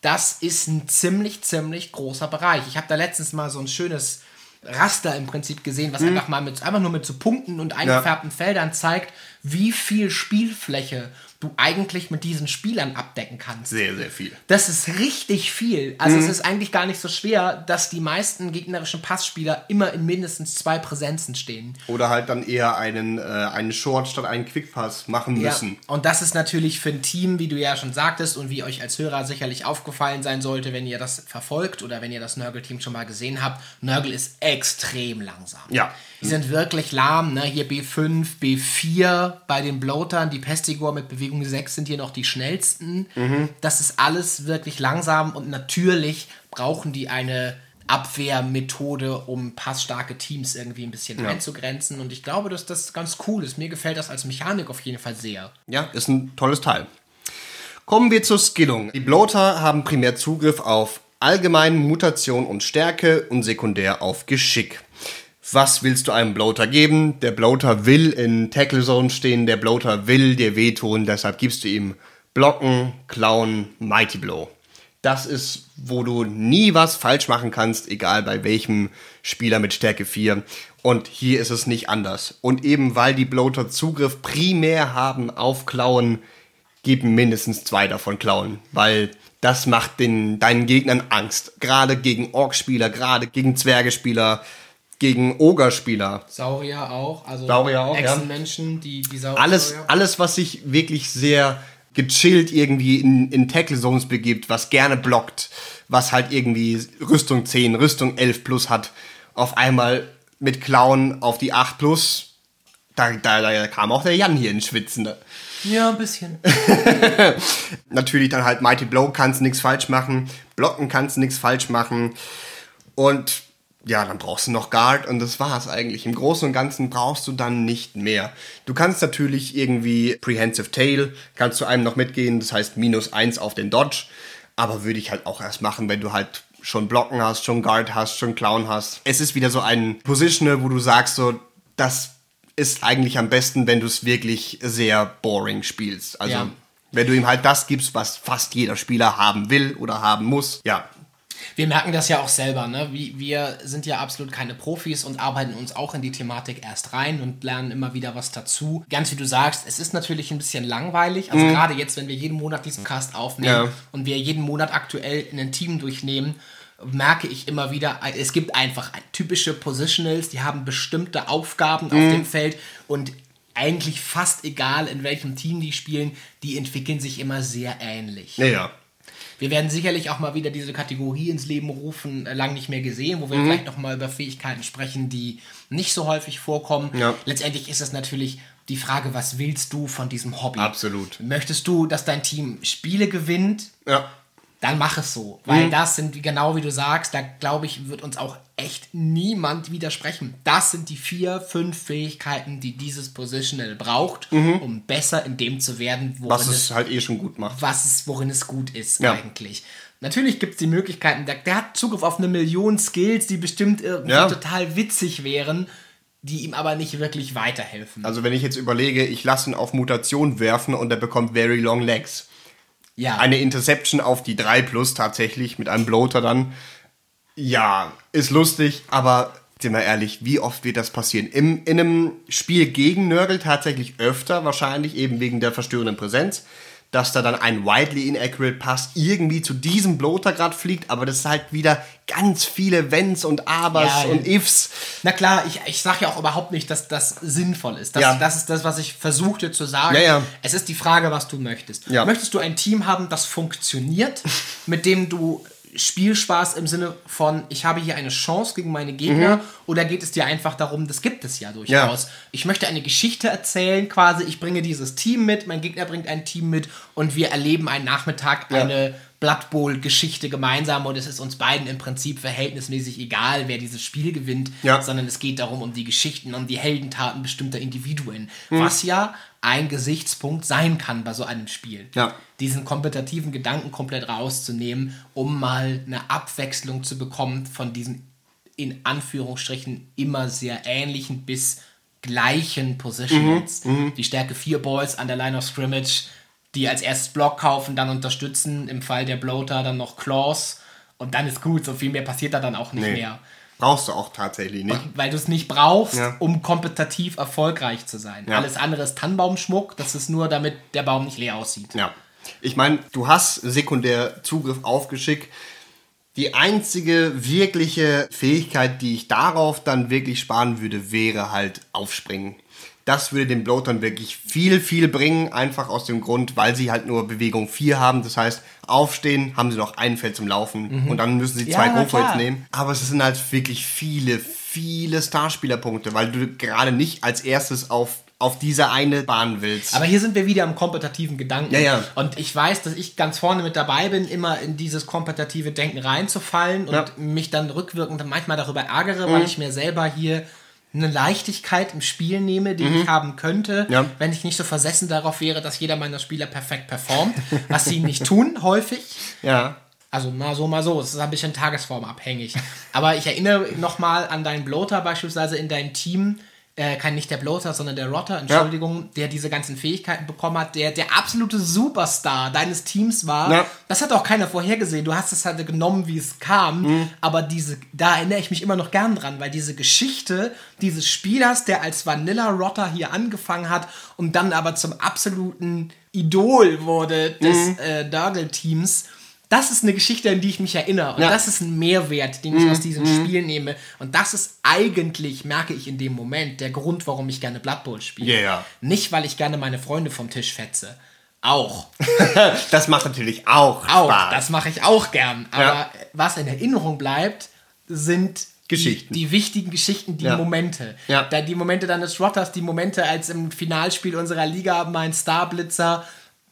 Das ist ein ziemlich, ziemlich großer Bereich. Ich habe da letztens mal so ein schönes Raster im Prinzip gesehen, was einfach mal mit, einfach nur mit so Punkten und eingefärbten Feldern zeigt, wie viel Spielfläche du eigentlich mit diesen Spielern abdecken kannst. Sehr, sehr viel. Das ist richtig viel. Also es ist eigentlich gar nicht so schwer, dass die meisten gegnerischen Passspieler immer in mindestens zwei Präsenzen stehen. Oder halt dann eher einen, äh, einen Short statt einen Quickpass machen müssen. Ja, und das ist natürlich für ein Team, wie du ja schon sagtest und wie euch als Hörer sicherlich aufgefallen sein sollte, wenn ihr das verfolgt oder wenn ihr das Nörgel-Team schon mal gesehen habt. Nörgel ist extrem langsam. Ja. Die sind wirklich lahm, ne? Hier B5, B4 bei den Bloatern, die Pestigor mit Bewegung 6 sind hier noch die schnellsten. Das ist alles wirklich langsam und natürlich brauchen die eine Abwehrmethode, um passstarke Teams irgendwie ein bisschen einzugrenzen. Und ich glaube, dass das ganz cool ist. Mir gefällt das als Mechanik auf jeden Fall sehr. Ja, ist ein tolles Teil. Kommen wir zur Skillung. Die Bloater haben primär Zugriff auf allgemein Mutation und Stärke und sekundär auf Geschick. Was willst du einem Bloater geben? Der Bloater will in Tackle Zone stehen, der Bloater will dir wehtun, deshalb gibst du ihm Blocken, Klauen, Mighty Blow. Das ist, wo du nie was falsch machen kannst, egal bei welchem Spieler mit Stärke 4. Und hier ist es nicht anders. Und eben weil die Bloater Zugriff primär haben auf Klauen, gib mindestens zwei davon klauen, weil das macht den, deinen Gegnern Angst. Gerade gegen Ork-Spieler, gerade gegen Zwergespieler, gegen Ogerspieler. Saurier auch, also Saurier auch, ja. Echsenmenschen, die, die Saurier. Alles, alles, was sich wirklich sehr gechillt irgendwie in, in Tackle-Zones begibt, was gerne blockt, was halt irgendwie Rüstung 10, Rüstung 11 plus hat, auf einmal mit Klauen auf die 8 plus, da, da, da kam auch der Jan hier ins Schwitzen. Ne? Ja, ein bisschen. <laughs> Natürlich dann halt Mighty Blow kannst nichts falsch machen, blocken kannst nichts falsch machen und ja, dann brauchst du noch Guard und das war's eigentlich. Im Großen und Ganzen brauchst du dann nicht mehr. Du kannst natürlich irgendwie Prehensive Tail, kannst du einem noch mitgehen, das heißt minus eins auf den Dodge, aber würde ich halt auch erst machen, wenn du halt schon Blocken hast, schon Guard hast, schon Clown hast. Es ist wieder so ein Positional, wo du sagst so, das ist eigentlich am besten, wenn du es wirklich sehr boring spielst. Also Ja. wenn du ihm halt das gibst, was fast jeder Spieler haben will oder haben muss, ja, Wir merken das ja auch selber, ne? Wir sind ja absolut keine Profis und arbeiten uns auch in die Thematik erst rein und lernen immer wieder was dazu. Ganz wie du sagst, es ist natürlich ein bisschen langweilig. Also gerade jetzt, wenn wir jeden Monat diesen Cast aufnehmen Ja. und wir jeden Monat aktuell in ein Team durchnehmen, merke ich immer wieder, es gibt einfach typische Positionals, die haben bestimmte Aufgaben auf dem Feld und eigentlich fast egal, in welchem Team die spielen, die entwickeln sich immer sehr ähnlich. naja. Wir werden sicherlich auch mal wieder diese Kategorie ins Leben rufen, äh, lang nicht mehr gesehen, wo wir vielleicht noch mal über Fähigkeiten sprechen, die nicht so häufig vorkommen. Ja. Letztendlich ist es natürlich die Frage, was willst du von diesem Hobby? Absolut. Möchtest du, dass dein Team Spiele gewinnt? Ja. Dann mach es so, weil das sind, genau wie du sagst, da glaube ich, wird uns auch echt niemand widersprechen. Das sind die vier, fünf Fähigkeiten, die dieses Positional braucht, um besser in dem zu werden, worin Was es es halt eh schon gut macht. was es, worin es gut ist Ja. eigentlich. Natürlich gibt es die Möglichkeiten, der, der hat Zugriff auf eine Million Skills, die bestimmt irgendwie Ja. total witzig wären, die ihm aber nicht wirklich weiterhelfen. Also wenn ich jetzt überlege, ich lasse ihn auf Mutation werfen und er bekommt very long legs. Ja, Eine Interception auf die 3 plus tatsächlich mit einem Bloater dann. Ja, ist lustig, aber sind wir ehrlich, wie oft wird das passieren? Im, in einem Spiel gegen Nörgel tatsächlich öfter, wahrscheinlich eben wegen der verstörenden Präsenz, dass da dann ein widely inaccurate Pass irgendwie zu diesem Bloater gerade fliegt, aber das ist halt wieder ganz viele Wenns und Abers Ja, und Ifs. Na klar, ich, ich sage ja auch überhaupt nicht, dass das sinnvoll ist. Das, Ja. das ist das, was ich versuchte zu sagen. Ja. Es ist die Frage, was du möchtest. Möchtest du ein Team haben, das funktioniert, <laughs> mit dem du Spielspaß im Sinne von, ich habe hier eine Chance gegen meine Gegner, Mhm. oder geht es dir einfach darum, das gibt es ja durchaus. Ich möchte eine Geschichte erzählen, quasi, ich bringe dieses Team mit, mein Gegner bringt ein Team mit und wir erleben einen Nachmittag Ja. eine Blood Bowl-Geschichte gemeinsam und es ist uns beiden im Prinzip verhältnismäßig egal, wer dieses Spiel gewinnt, Ja. sondern es geht darum, um die Geschichten, um die Heldentaten bestimmter Individuen. Hm. Was ja ein Gesichtspunkt sein kann bei so einem Spiel. Ja. Diesen kompetitiven Gedanken komplett rauszunehmen, um mal eine Abwechslung zu bekommen von diesen in Anführungsstrichen immer sehr ähnlichen bis gleichen Positionals. Mhm, Die Stärke 4 Boys an der Line of Scrimmage, die als erstes Block kaufen, dann unterstützen, im Fall der Bloater dann noch Claws und dann ist gut, so viel mehr passiert da dann auch nicht Nee. mehr Brauchst du auch tatsächlich nicht. weil du es nicht brauchst, Ja. um kompetitiv erfolgreich zu sein. Ja. Alles andere ist Tannenbaumschmuck, das ist nur, damit der Baum nicht leer aussieht. Ja. Ich meine, du hast sekundär Zugriff auf Geschick. Die einzige wirkliche Fähigkeit, die ich darauf dann wirklich sparen würde, wäre halt Aufspringen. Das würde den Bloatern wirklich viel, viel bringen, einfach aus dem Grund, weil sie halt nur Bewegung 4 haben. Das heißt, aufstehen, haben sie noch ein Feld zum Laufen und dann müssen sie Ja, zwei Go-Fights klar. nehmen. Aber es sind halt wirklich viele, viele Starspielerpunkte, weil du gerade nicht als erstes auf, auf diese eine Bahn willst. Aber hier sind wir wieder im kompetitiven Gedanken. Ja, ja. Und ich weiß, dass ich ganz vorne mit dabei bin, immer in dieses kompetitive Denken reinzufallen und Ja. Mhm. mich dann rückwirkend manchmal darüber ärgere, weil ich mir selber hier eine Leichtigkeit im Spiel nehme, die ich haben könnte, Mhm. Ja. wenn ich nicht so versessen darauf wäre, dass jeder meiner Spieler perfekt performt, was sie nicht tun, häufig. ja. Also mal so, mal so. Es ist ein bisschen tagesformabhängig. Aber ich erinnere nochmal an deinen Bloater beispielsweise in deinem Team. Äh, kein nicht der Bloater, sondern der Rotter, Entschuldigung, der diese ganzen Fähigkeiten bekommen hat, der der absolute Superstar deines Teams war. Ja. Das hat auch keiner vorhergesehen. Du hast es halt genommen, wie es kam. Aber diese, da erinnere ich mich immer noch gern dran, weil diese Geschichte dieses Spielers, der als Vanilla Rotter hier angefangen hat und dann aber zum absoluten Idol wurde des äh, Dargle-Teams, das ist eine Geschichte, an die ich mich erinnere. Und Ja. das ist ein Mehrwert, den ich aus diesem Spiel nehme. Und das ist eigentlich, merke ich in dem Moment, der Grund, warum ich gerne Blood Bowl spiele. Ja. Nicht, weil ich gerne meine Freunde vom Tisch fetze. Auch. <laughs> Das macht natürlich auch, Auch. Spaß. Das mache ich auch gern. Aber Ja. was in Erinnerung bleibt, sind Geschichten. Die, die wichtigen Geschichten, die Ja. Momente. Ja. Da die Momente deines Rotters, die Momente, als im Finalspiel unserer Liga mein Starblitzer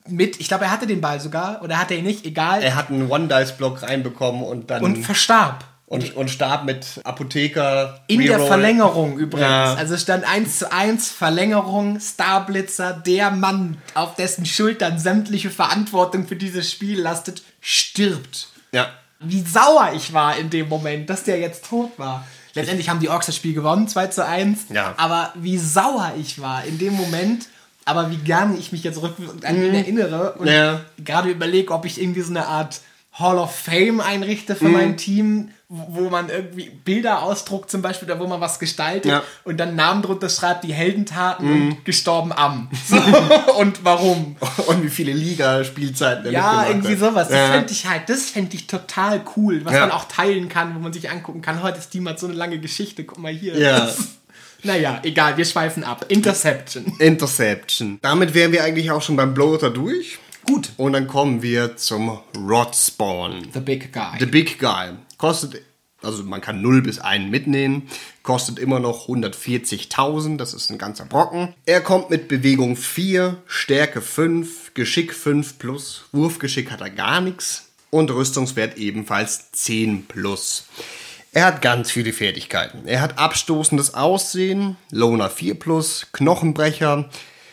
mit, ich glaube, er hatte den Ball sogar, oder hatte er ihn nicht, egal, er hat einen One-Dice-Block reinbekommen und dann und verstarb. und, und starb mit Apotheker. In der. Verlängerung übrigens. Ja. Also stand 1 zu 1 Verlängerung, Starblitzer, der Mann, auf dessen Schultern sämtliche Verantwortung für dieses Spiel lastet, stirbt. Ja. Wie sauer ich war in dem Moment, dass der jetzt tot war. Letztendlich haben die Orks das Spiel gewonnen, 2 zu 1. Ja. Aber wie sauer ich war in dem Moment, aber wie gern ich mich jetzt rückwirkend an ihn erinnere und Mhm. Ja. gerade überlege, ob ich irgendwie so eine Art Hall of Fame einrichte Mhm. für mein Team, wo man irgendwie Bilder ausdruckt zum Beispiel, oder wo man was gestaltet Ja. Mhm. und dann Namen drunter schreibt, die Heldentaten und gestorben am. <laughs> So, und warum. Und wie viele Liga-Spielzeiten Ja, irgendwie hat. sowas. Das Ja. fände ich halt, das fände ich total cool, was Ja. man auch teilen kann, wo man sich angucken kann. Heute ist Team hat so eine lange Geschichte, guck mal hier. Ja. <laughs> Naja, egal, wir schweifen ab. Interception. <laughs> Interception. Damit wären wir eigentlich auch schon beim Bloater durch. Gut. Und dann kommen wir zum Rod Spawn. The Big Guy. The Big Guy. Kostet, also man kann 0 bis 1 mitnehmen. Kostet immer noch 140.000. Das ist ein ganzer Brocken. Er kommt mit Bewegung 4, Stärke 5, Geschick 5 plus. Wurfgeschick hat er gar nichts. Und Rüstungswert ebenfalls 10 plus. Er hat ganz viele Fertigkeiten. Er hat abstoßendes Aussehen, Loner 4 plus, Knochenbrecher,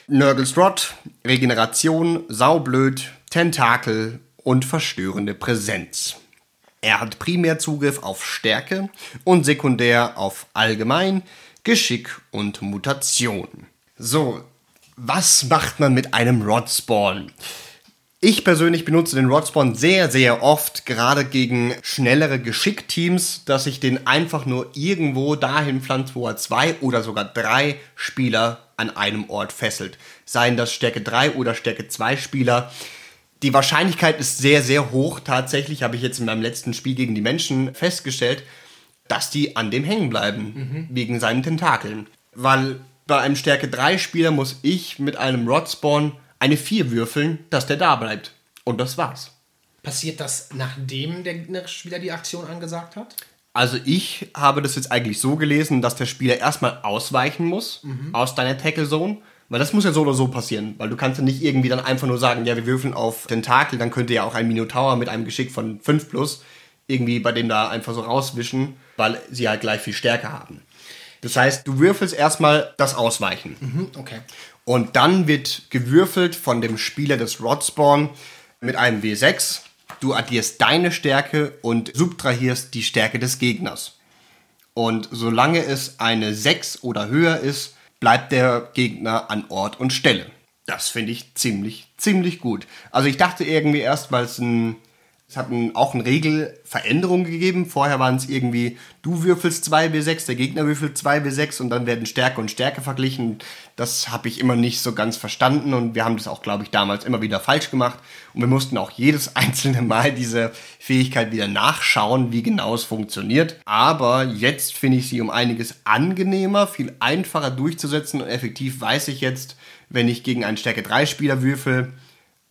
Nurgles Rod, Regeneration, Saublöd, Tentakel und verstörende Präsenz. Er hat primär Zugriff auf Stärke und sekundär auf Allgemein, Geschick und Mutation. So, was macht man mit einem Rodspawn? Ich persönlich benutze den Rodspawn sehr, sehr oft, gerade gegen schnellere Geschickteams, dass ich den einfach nur irgendwo dahin pflanze, wo er zwei oder sogar drei Spieler an einem Ort fesselt. Seien das Stärke 3 oder Stärke 2 Spieler. Die Wahrscheinlichkeit ist sehr, sehr hoch. Tatsächlich habe ich jetzt in meinem letzten Spiel gegen die Menschen festgestellt, dass die an dem hängen bleiben, wegen seinen Tentakeln. Weil bei einem Stärke 3 Spieler muss ich mit einem Rodspawn eine 4 würfeln, dass der da bleibt. Und das war's. Passiert das, nachdem der Spieler die Aktion angesagt hat? Also ich habe das jetzt eigentlich so gelesen, dass der Spieler erstmal ausweichen muss aus deiner Tackle Zone. Weil das muss ja so oder so passieren. Weil du kannst ja nicht irgendwie dann einfach nur sagen, ja, wir würfeln auf Tentakel, dann könnte ja auch ein Minotaur mit einem Geschick von 5 plus irgendwie bei dem da einfach so rauswischen, weil sie halt gleich viel Stärke haben. Das heißt, du würfelst erstmal das Ausweichen. Hm, okay. Und dann wird gewürfelt von dem Spieler des Rodspawn mit einem W6. Du addierst deine Stärke und subtrahierst die Stärke des Gegners. Und solange es eine 6 oder höher ist, bleibt der Gegner an Ort und Stelle. Das finde ich ziemlich, ziemlich gut. Also ich dachte irgendwie erst, weil es ein es hat ein, auch eine Regelveränderung gegeben. Vorher waren es irgendwie, du würfelst 2W6, der Gegner würfelt 2W6 und dann werden Stärke und Stärke verglichen. Das habe ich immer nicht so ganz verstanden und wir haben das auch, glaube ich, damals immer wieder falsch gemacht. Und wir mussten auch jedes <laughs> einzelne Mal diese Fähigkeit wieder nachschauen, wie genau es funktioniert. Aber jetzt finde ich sie um einiges angenehmer, viel einfacher durchzusetzen und effektiv weiß ich jetzt, wenn ich gegen einen Stärke 3 Spieler würfel,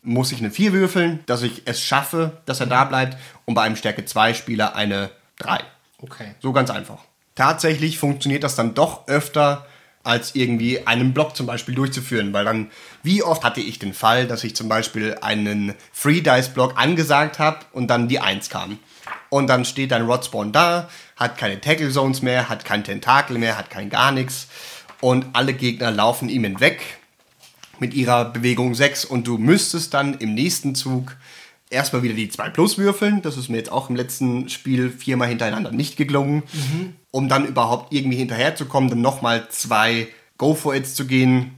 muss ich eine 4 würfeln, dass ich es schaffe, dass er da bleibt. Und bei einem Stärke 2 Spieler eine 3. Okay. So ganz einfach. Tatsächlich funktioniert das dann doch öfter, als irgendwie einen Block zum Beispiel durchzuführen. Weil dann, wie oft hatte ich den Fall, dass ich zum Beispiel einen Free Dice Block angesagt habe und dann die 1 kam. Und dann steht dein Rodspawn da, hat keine Tackle Zones mehr, hat kein Tentakel mehr, hat kein gar nichts. Und alle Gegner laufen ihm hinweg mit ihrer Bewegung 6 und du müsstest dann im nächsten Zug erstmal wieder die 2 Plus würfeln. Das ist mir jetzt auch im letzten Spiel viermal hintereinander nicht gelungen. um dann überhaupt irgendwie hinterherzukommen, dann nochmal zwei Go-For-Its zu gehen,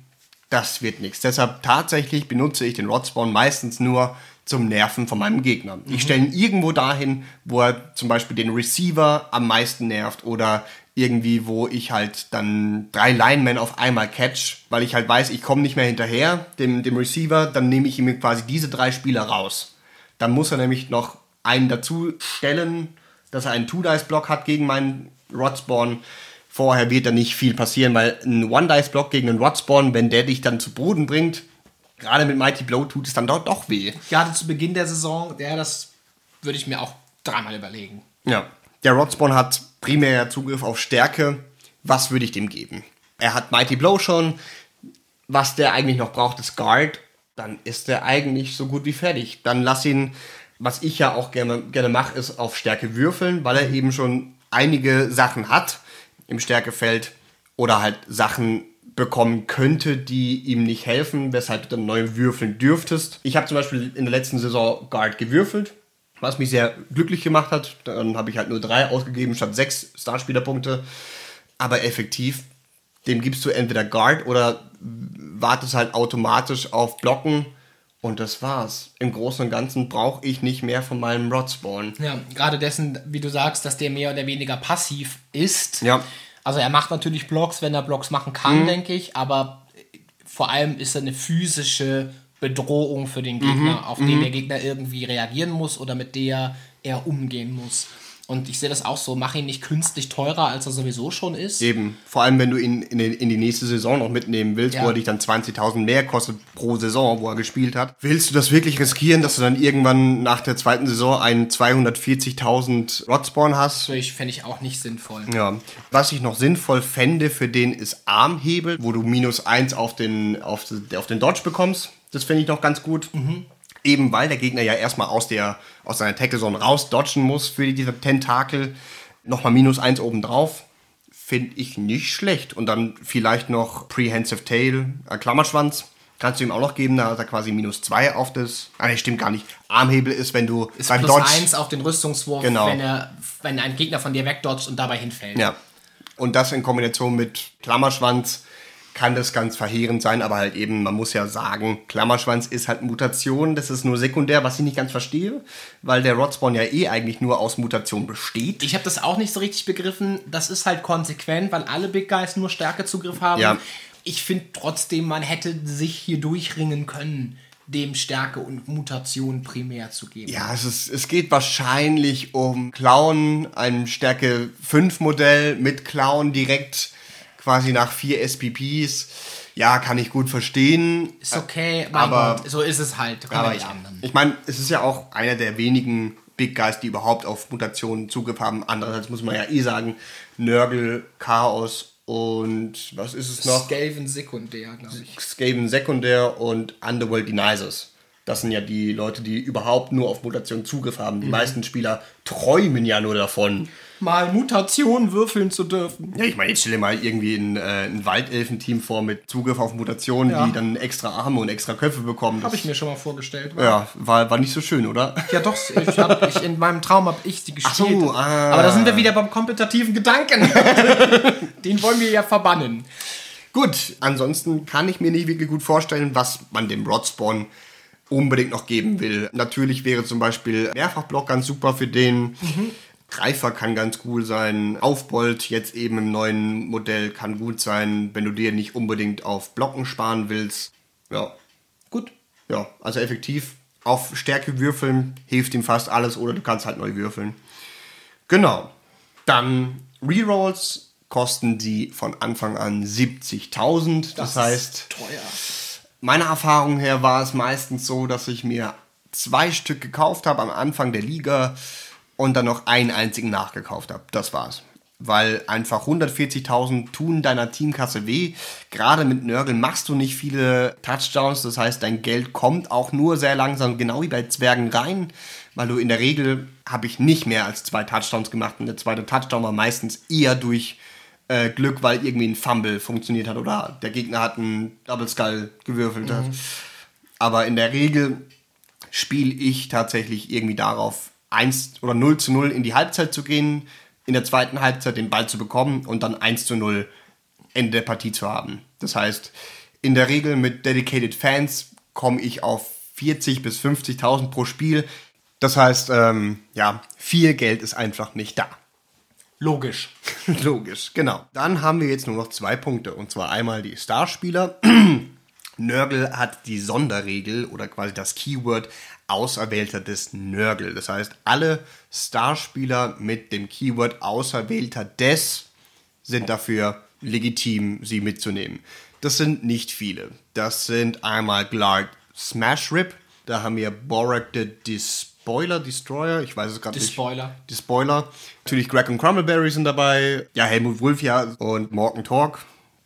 das wird nichts. Deshalb tatsächlich benutze ich den Rodspawn meistens nur zum Nerven von meinem Gegner. Ich stelle ihn irgendwo dahin, wo er zum Beispiel den Receiver am meisten nervt oder irgendwie, wo ich halt dann drei Linemen auf einmal catch, weil ich halt weiß, ich komme nicht mehr hinterher, dem, dem Receiver, dann nehme ich ihm quasi diese drei Spieler raus. Dann muss er nämlich noch einen dazu stellen, dass er einen Two-Dice-Block hat gegen meinen Rodspawn. Vorher wird da nicht viel passieren, weil ein One-Dice-Block gegen einen Rodspawn, wenn der dich dann zu Boden bringt, gerade mit Mighty Blow tut es dann dort doch weh. Gerade zu Beginn der Saison, der, das würde ich mir auch dreimal überlegen. Ja. Der Rodspawn hat primär Zugriff auf Stärke. Was würde ich dem geben? Er hat Mighty Blow schon. Was der eigentlich noch braucht, ist Guard. Dann ist er eigentlich so gut wie fertig. Dann lass ihn, was ich ja auch gerne, gerne mache, ist auf Stärke würfeln, weil er eben schon einige Sachen hat im Stärkefeld oder halt Sachen bekommen könnte, die ihm nicht helfen, weshalb du dann neu würfeln dürftest. Ich habe zum Beispiel in der letzten Saison Guard gewürfelt, was mich sehr glücklich gemacht hat. Dann habe ich halt nur drei ausgegeben statt sechs Starspielerpunkte. Aber effektiv, dem gibst du entweder Guard oder wartest halt automatisch auf Blocken. Und das war's. Im Großen und Ganzen brauche ich nicht mehr von meinem Rodspawn. Ja, gerade dessen, wie du sagst, dass der mehr oder weniger passiv ist. Ja. Also er macht natürlich Blocks, wenn er Blocks machen kann, denke ich, aber vor allem ist er eine physische Bedrohung für den Gegner, auf den der Gegner irgendwie reagieren muss oder mit der er umgehen muss. Und ich sehe das auch so, mach ihn nicht künstlich teurer, als er sowieso schon ist. Eben. Vor allem, wenn du ihn in, in die nächste Saison noch mitnehmen willst, Ja. wo er dich dann 20.000 mehr kostet pro Saison, wo er gespielt hat. Willst du das wirklich riskieren, dass du dann irgendwann nach der zweiten Saison einen 240.000 Rodspawn hast? Ich fände ich auch nicht sinnvoll. Ja. Was ich noch sinnvoll fände für den ist Armhebel, wo du minus eins auf den, auf, auf den Dodge bekommst. Das finde ich noch ganz gut. Eben weil der Gegner ja erstmal aus, der, aus seiner Tackle-Zone raus dodgen muss für diese Tentakel. Nochmal minus eins obendrauf. Finde ich nicht schlecht. Und dann vielleicht noch Prehensive Tail, äh, Klammerschwanz. Kannst du ihm auch noch geben, da hat er quasi minus zwei auf das. Ah, nee, stimmt gar nicht. Armhebel ist, wenn du Ist beim plus Dodge. eins auf den Rüstungswurf, Genau. wenn, er, wenn ein Gegner von dir wegdodgt und dabei hinfällt. Ja. Und das in Kombination mit Klammerschwanz kann das ganz verheerend sein, aber halt eben, man muss ja sagen, Klammerschwanz ist halt Mutation, das ist nur sekundär, was ich nicht ganz verstehe, weil der Rodspawn ja eh eigentlich nur aus Mutation besteht. Ich habe das auch nicht so richtig begriffen. Das ist halt konsequent, weil alle Big Guys nur Stärkezugriff haben. Ja. Ich finde trotzdem, man hätte sich hier durchringen können, dem Stärke und Mutation primär zu geben. Ja, es, ist, es geht wahrscheinlich um Clown, ein Stärke 5 Modell mit Clown direkt quasi nach vier SPPs. Ja, kann ich gut verstehen. Ist okay, aber- Gott, so ist es halt. Aber ja, ich meine, es ist ja auch einer der wenigen Big Guys, die überhaupt auf Mutationen Zugriff haben. Andererseits muss man ja eh sagen, Nörgel, Chaos und was ist es noch? Skelven sekundär, glaube ich. Skaven Sekundär und Underworld Denisers. Das sind ja die Leute, die überhaupt nur auf Mutationen Zugriff haben. Mhm. Die meisten Spieler träumen ja nur davon. Mal Mutation würfeln zu dürfen. Ja, ich meine, jetzt stell dir mal irgendwie ein, äh, ein Waldelfenteam vor mit Zugriff auf Mutationen, Ja. die dann extra Arme und extra Köpfe bekommen. Das, Habe ich mir schon mal vorgestellt. Ja, war, war nicht so schön, oder? Ja, doch, ich hab, ich, in meinem Traum habe ich sie gespielt. so, ah. Aber da sind wir wieder beim kompetitiven Gedanken. <laughs> Den wollen wir ja verbannen. Gut, ansonsten kann ich mir nicht wirklich gut vorstellen, was man dem Rodspawn unbedingt noch geben will. Natürlich wäre zum Beispiel Mehrfachblock ganz super für den. Greifer kann ganz cool sein. Aufbold jetzt eben im neuen Modell kann gut sein, wenn du dir nicht unbedingt auf Blocken sparen willst. Ja, Gut. ja, also effektiv auf Stärke würfeln hilft ihm fast alles oder du kannst halt neu würfeln. Genau. Dann Rerolls kosten die von Anfang an 70.000. Das, heißt, Teuer. meiner Erfahrung her war es meistens so, dass ich mir zwei Stück gekauft habe am Anfang der Liga und dann noch einen einzigen nachgekauft habe. Das war's. Weil einfach 140.000 tun deiner Teamkasse weh. Gerade mit Nörgel machst du nicht viele Touchdowns. Das heißt, dein Geld kommt auch nur sehr langsam, genau wie bei Zwergen rein. Weil du in der Regel habe ich nicht mehr als zwei Touchdowns gemacht. Und der zweite Touchdown war meistens eher durch äh, Glück, weil irgendwie ein Fumble funktioniert hat oder der Gegner hat einen Double Skull gewürfelt hat. Aber in der Regel spiele ich tatsächlich irgendwie darauf, 1 oder 0 zu 0 in die Halbzeit zu gehen, in der zweiten Halbzeit den Ball zu bekommen und dann 1 zu 0 Ende der Partie zu haben. Das heißt, in der Regel mit Dedicated Fans komme ich auf 40 bis 50.000 pro Spiel. Das heißt, ähm, ja, viel Geld ist einfach nicht da. Logisch. <laughs> Logisch, genau. Dann haben wir jetzt nur noch zwei Punkte. Und zwar einmal die Starspieler. <clears throat> Nörgel hat die Sonderregel oder quasi das Keyword Auserwählter des Nörgel. Das heißt, alle Starspieler mit dem Keyword Auserwählter des sind dafür legitim, sie mitzunehmen. Das sind nicht viele. Das sind einmal Glark Smash Rip, da haben wir Borak the Despoiler, Destroyer, ich weiß es gerade nicht. Despoiler. Despoiler. Natürlich Greg und Crumbleberry sind dabei, ja, Helmut Wulf ja und Morgan Talk.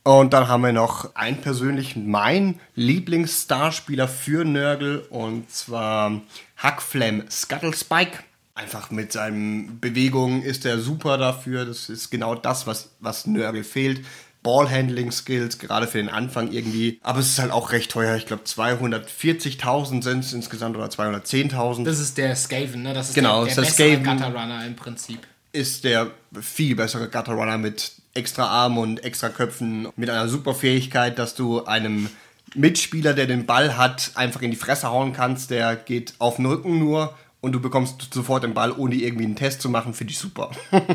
Und dann haben wir noch einen persönlich mein Lieblingsstarspieler für Nörgel und zwar Hackflam Scuttlespike. Einfach mit seinen Bewegungen ist er super dafür. Das ist genau das, was, was Nörgel fehlt. Ballhandling-Skills, gerade für den Anfang irgendwie. Aber es ist halt auch recht teuer. Ich glaube, 240.000 sind es insgesamt oder 210.000. Das ist der Skaven, ne? Das ist Genau, der, ist der der bessere Skaven. Gutter-Runner im Prinzip. ist der viel bessere Gutter Runner mit extra Armen und extra Köpfen, mit einer super Fähigkeit, dass du einem Mitspieler, der den Ball hat, einfach in die Fresse hauen kannst. Der geht auf den Rücken nur und du bekommst sofort den Ball, ohne irgendwie einen Test zu machen. Finde ich super. <laughs>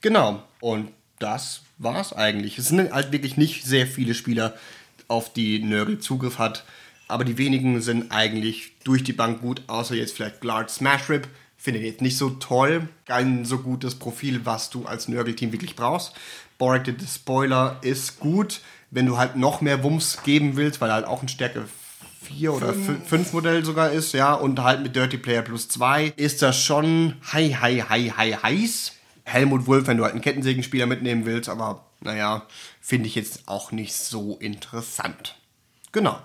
Genau. Und das war's eigentlich. Es sind halt wirklich nicht sehr viele Spieler, auf die Nörgel Zugriff hat. Aber die wenigen sind eigentlich durch die Bank gut, außer jetzt vielleicht Glard Smash Rip. Finde ich jetzt nicht so toll. Kein so gutes Profil, was du als Nörgel-Team wirklich brauchst. Borak the Spoiler ist gut, wenn du halt noch mehr Wumms geben willst, weil er halt auch ein Stärke 4 oder 5 Modell sogar ist, ja, und halt mit Dirty Player plus 2 ist das schon hi, hi, hi, hi, heiß. Helmut Wulf, wenn du halt einen Kettensägenspieler mitnehmen willst, aber naja, finde ich jetzt auch nicht so interessant. Genau.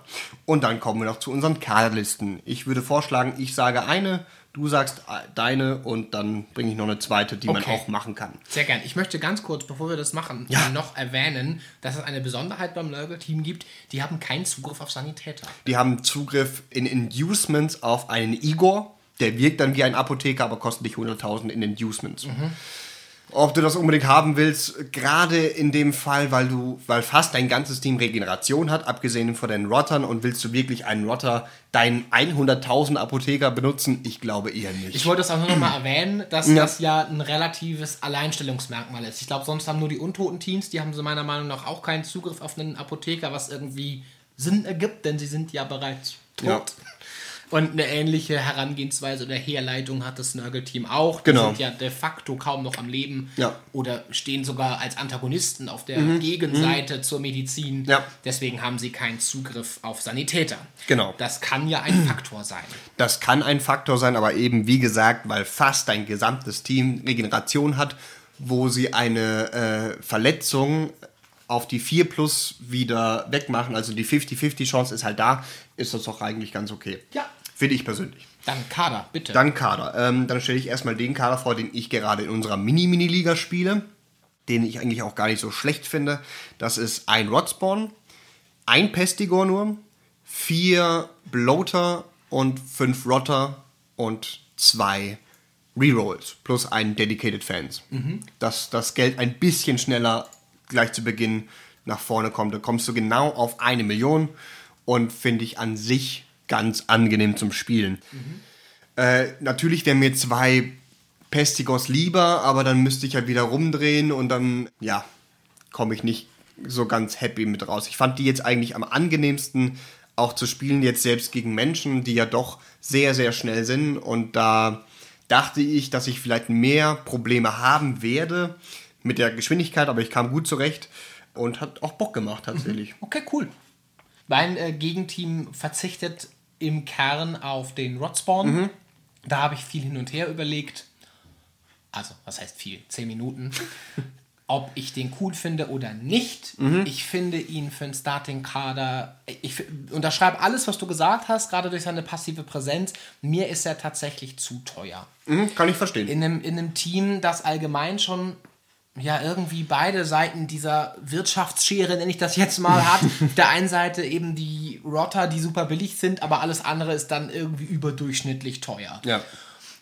Und dann kommen wir noch zu unseren Kaderlisten. Ich würde vorschlagen, ich sage eine, du sagst äh, deine und dann bringe ich noch eine zweite, die man Okay. auch machen kann. Sehr gern. Ich möchte ganz kurz, bevor wir das machen, Ja. noch erwähnen, dass es eine Besonderheit beim Nörgel-Team gibt. Die haben keinen Zugriff auf Sanitäter. Die haben Zugriff in Inducements auf einen Igor. Der wirkt dann wie ein Apotheker, aber kostet dich 100.000 in Inducements. Ob du das unbedingt haben willst, gerade in dem Fall, weil du, weil fast dein ganzes Team Regeneration hat, abgesehen von den Rottern, und willst du wirklich einen Rotter, deinen 100.000 Apotheker benutzen? Ich glaube eher nicht. Ich wollte es auch nur noch mal <clears throat> erwähnen, dass Ja. das ja ein relatives Alleinstellungsmerkmal ist. Ich glaube, sonst haben nur die untoten Teams, die haben so meiner Meinung nach auch keinen Zugriff auf einen Apotheker, was irgendwie Sinn ergibt, denn sie sind ja bereits tot. Ja. Und eine ähnliche Herangehensweise oder Herleitung hat das Nörgel-Team auch. Die Genau. sind ja de facto kaum noch am Leben Ja. Mhm. oder stehen sogar als Antagonisten auf der Gegenseite zur Medizin. Ja. Deswegen haben sie keinen Zugriff auf Sanitäter. Genau. Das kann ja ein Faktor sein. Das kann ein Faktor sein, aber eben wie gesagt, weil fast dein gesamtes Team Regeneration hat, wo sie eine äh, Verletzung auf die 4 plus wieder wegmachen, also die 50-50 Chance ist halt da, ist das doch eigentlich ganz okay. Ja. Finde ich persönlich. Dann Kader, bitte. Dann Kader. Ähm, dann stelle ich erstmal den Kader vor, den ich gerade in unserer Mini-Mini-Liga spiele, den ich eigentlich auch gar nicht so schlecht finde. Das ist ein Rodspawn, ein Pestigor nur, vier Bloater und fünf Rotter und zwei Rerolls plus einen Dedicated Fans. Dass das Geld ein bisschen schneller gleich zu Beginn nach vorne kommt. Da kommst du genau auf eine Million und finde ich an sich ganz angenehm zum Spielen. Äh, natürlich wären mir zwei Pestigos lieber, aber dann müsste ich halt wieder rumdrehen und dann, ja, komme ich nicht so ganz happy mit raus. Ich fand die jetzt eigentlich am angenehmsten auch zu spielen, jetzt selbst gegen Menschen, die ja doch sehr, sehr schnell sind. Und da dachte ich, dass ich vielleicht mehr Probleme haben werde mit der Geschwindigkeit, aber ich kam gut zurecht und hat auch Bock gemacht tatsächlich. Okay, cool. Mein äh, Gegenteam verzichtet im Kern auf den Rodspawn. Mhm. Da habe ich viel hin und her überlegt. Also, was heißt viel? Zehn Minuten. <laughs> Ob ich den cool finde oder nicht. Mhm. Ich finde ihn für einen Starting-Kader. Ich unterschreibe alles, was du gesagt hast, gerade durch seine passive Präsenz. Mir ist er tatsächlich zu teuer. Mhm, kann ich verstehen. in einem, in einem Team, das allgemein schon ja irgendwie beide Seiten dieser Wirtschaftsschere, nenne ich das jetzt mal, hat. Auf <laughs> der einen Seite eben die Rotter, die super billig sind, aber alles andere ist dann irgendwie überdurchschnittlich teuer. ja.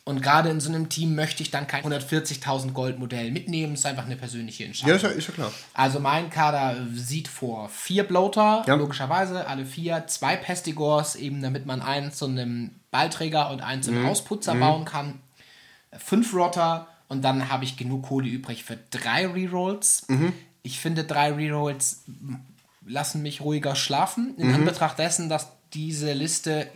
Und gerade in so einem Team möchte ich dann kein 140.000 Gold-Modell mitnehmen. Das ist einfach eine persönliche Entscheidung. Ja, ist ja, ist ja klar. Also mein Kader sieht vor vier Bloater, Ja. logischerweise, alle vier, zwei Pestigors, eben damit man einen zu einem Ballträger und einen zum Ausputzer bauen kann, fünf Rotter und dann habe ich genug Kohle übrig für drei Rerolls. Ich finde, drei Rerolls lassen mich ruhiger schlafen, in Anbetracht dessen, dass diese Liste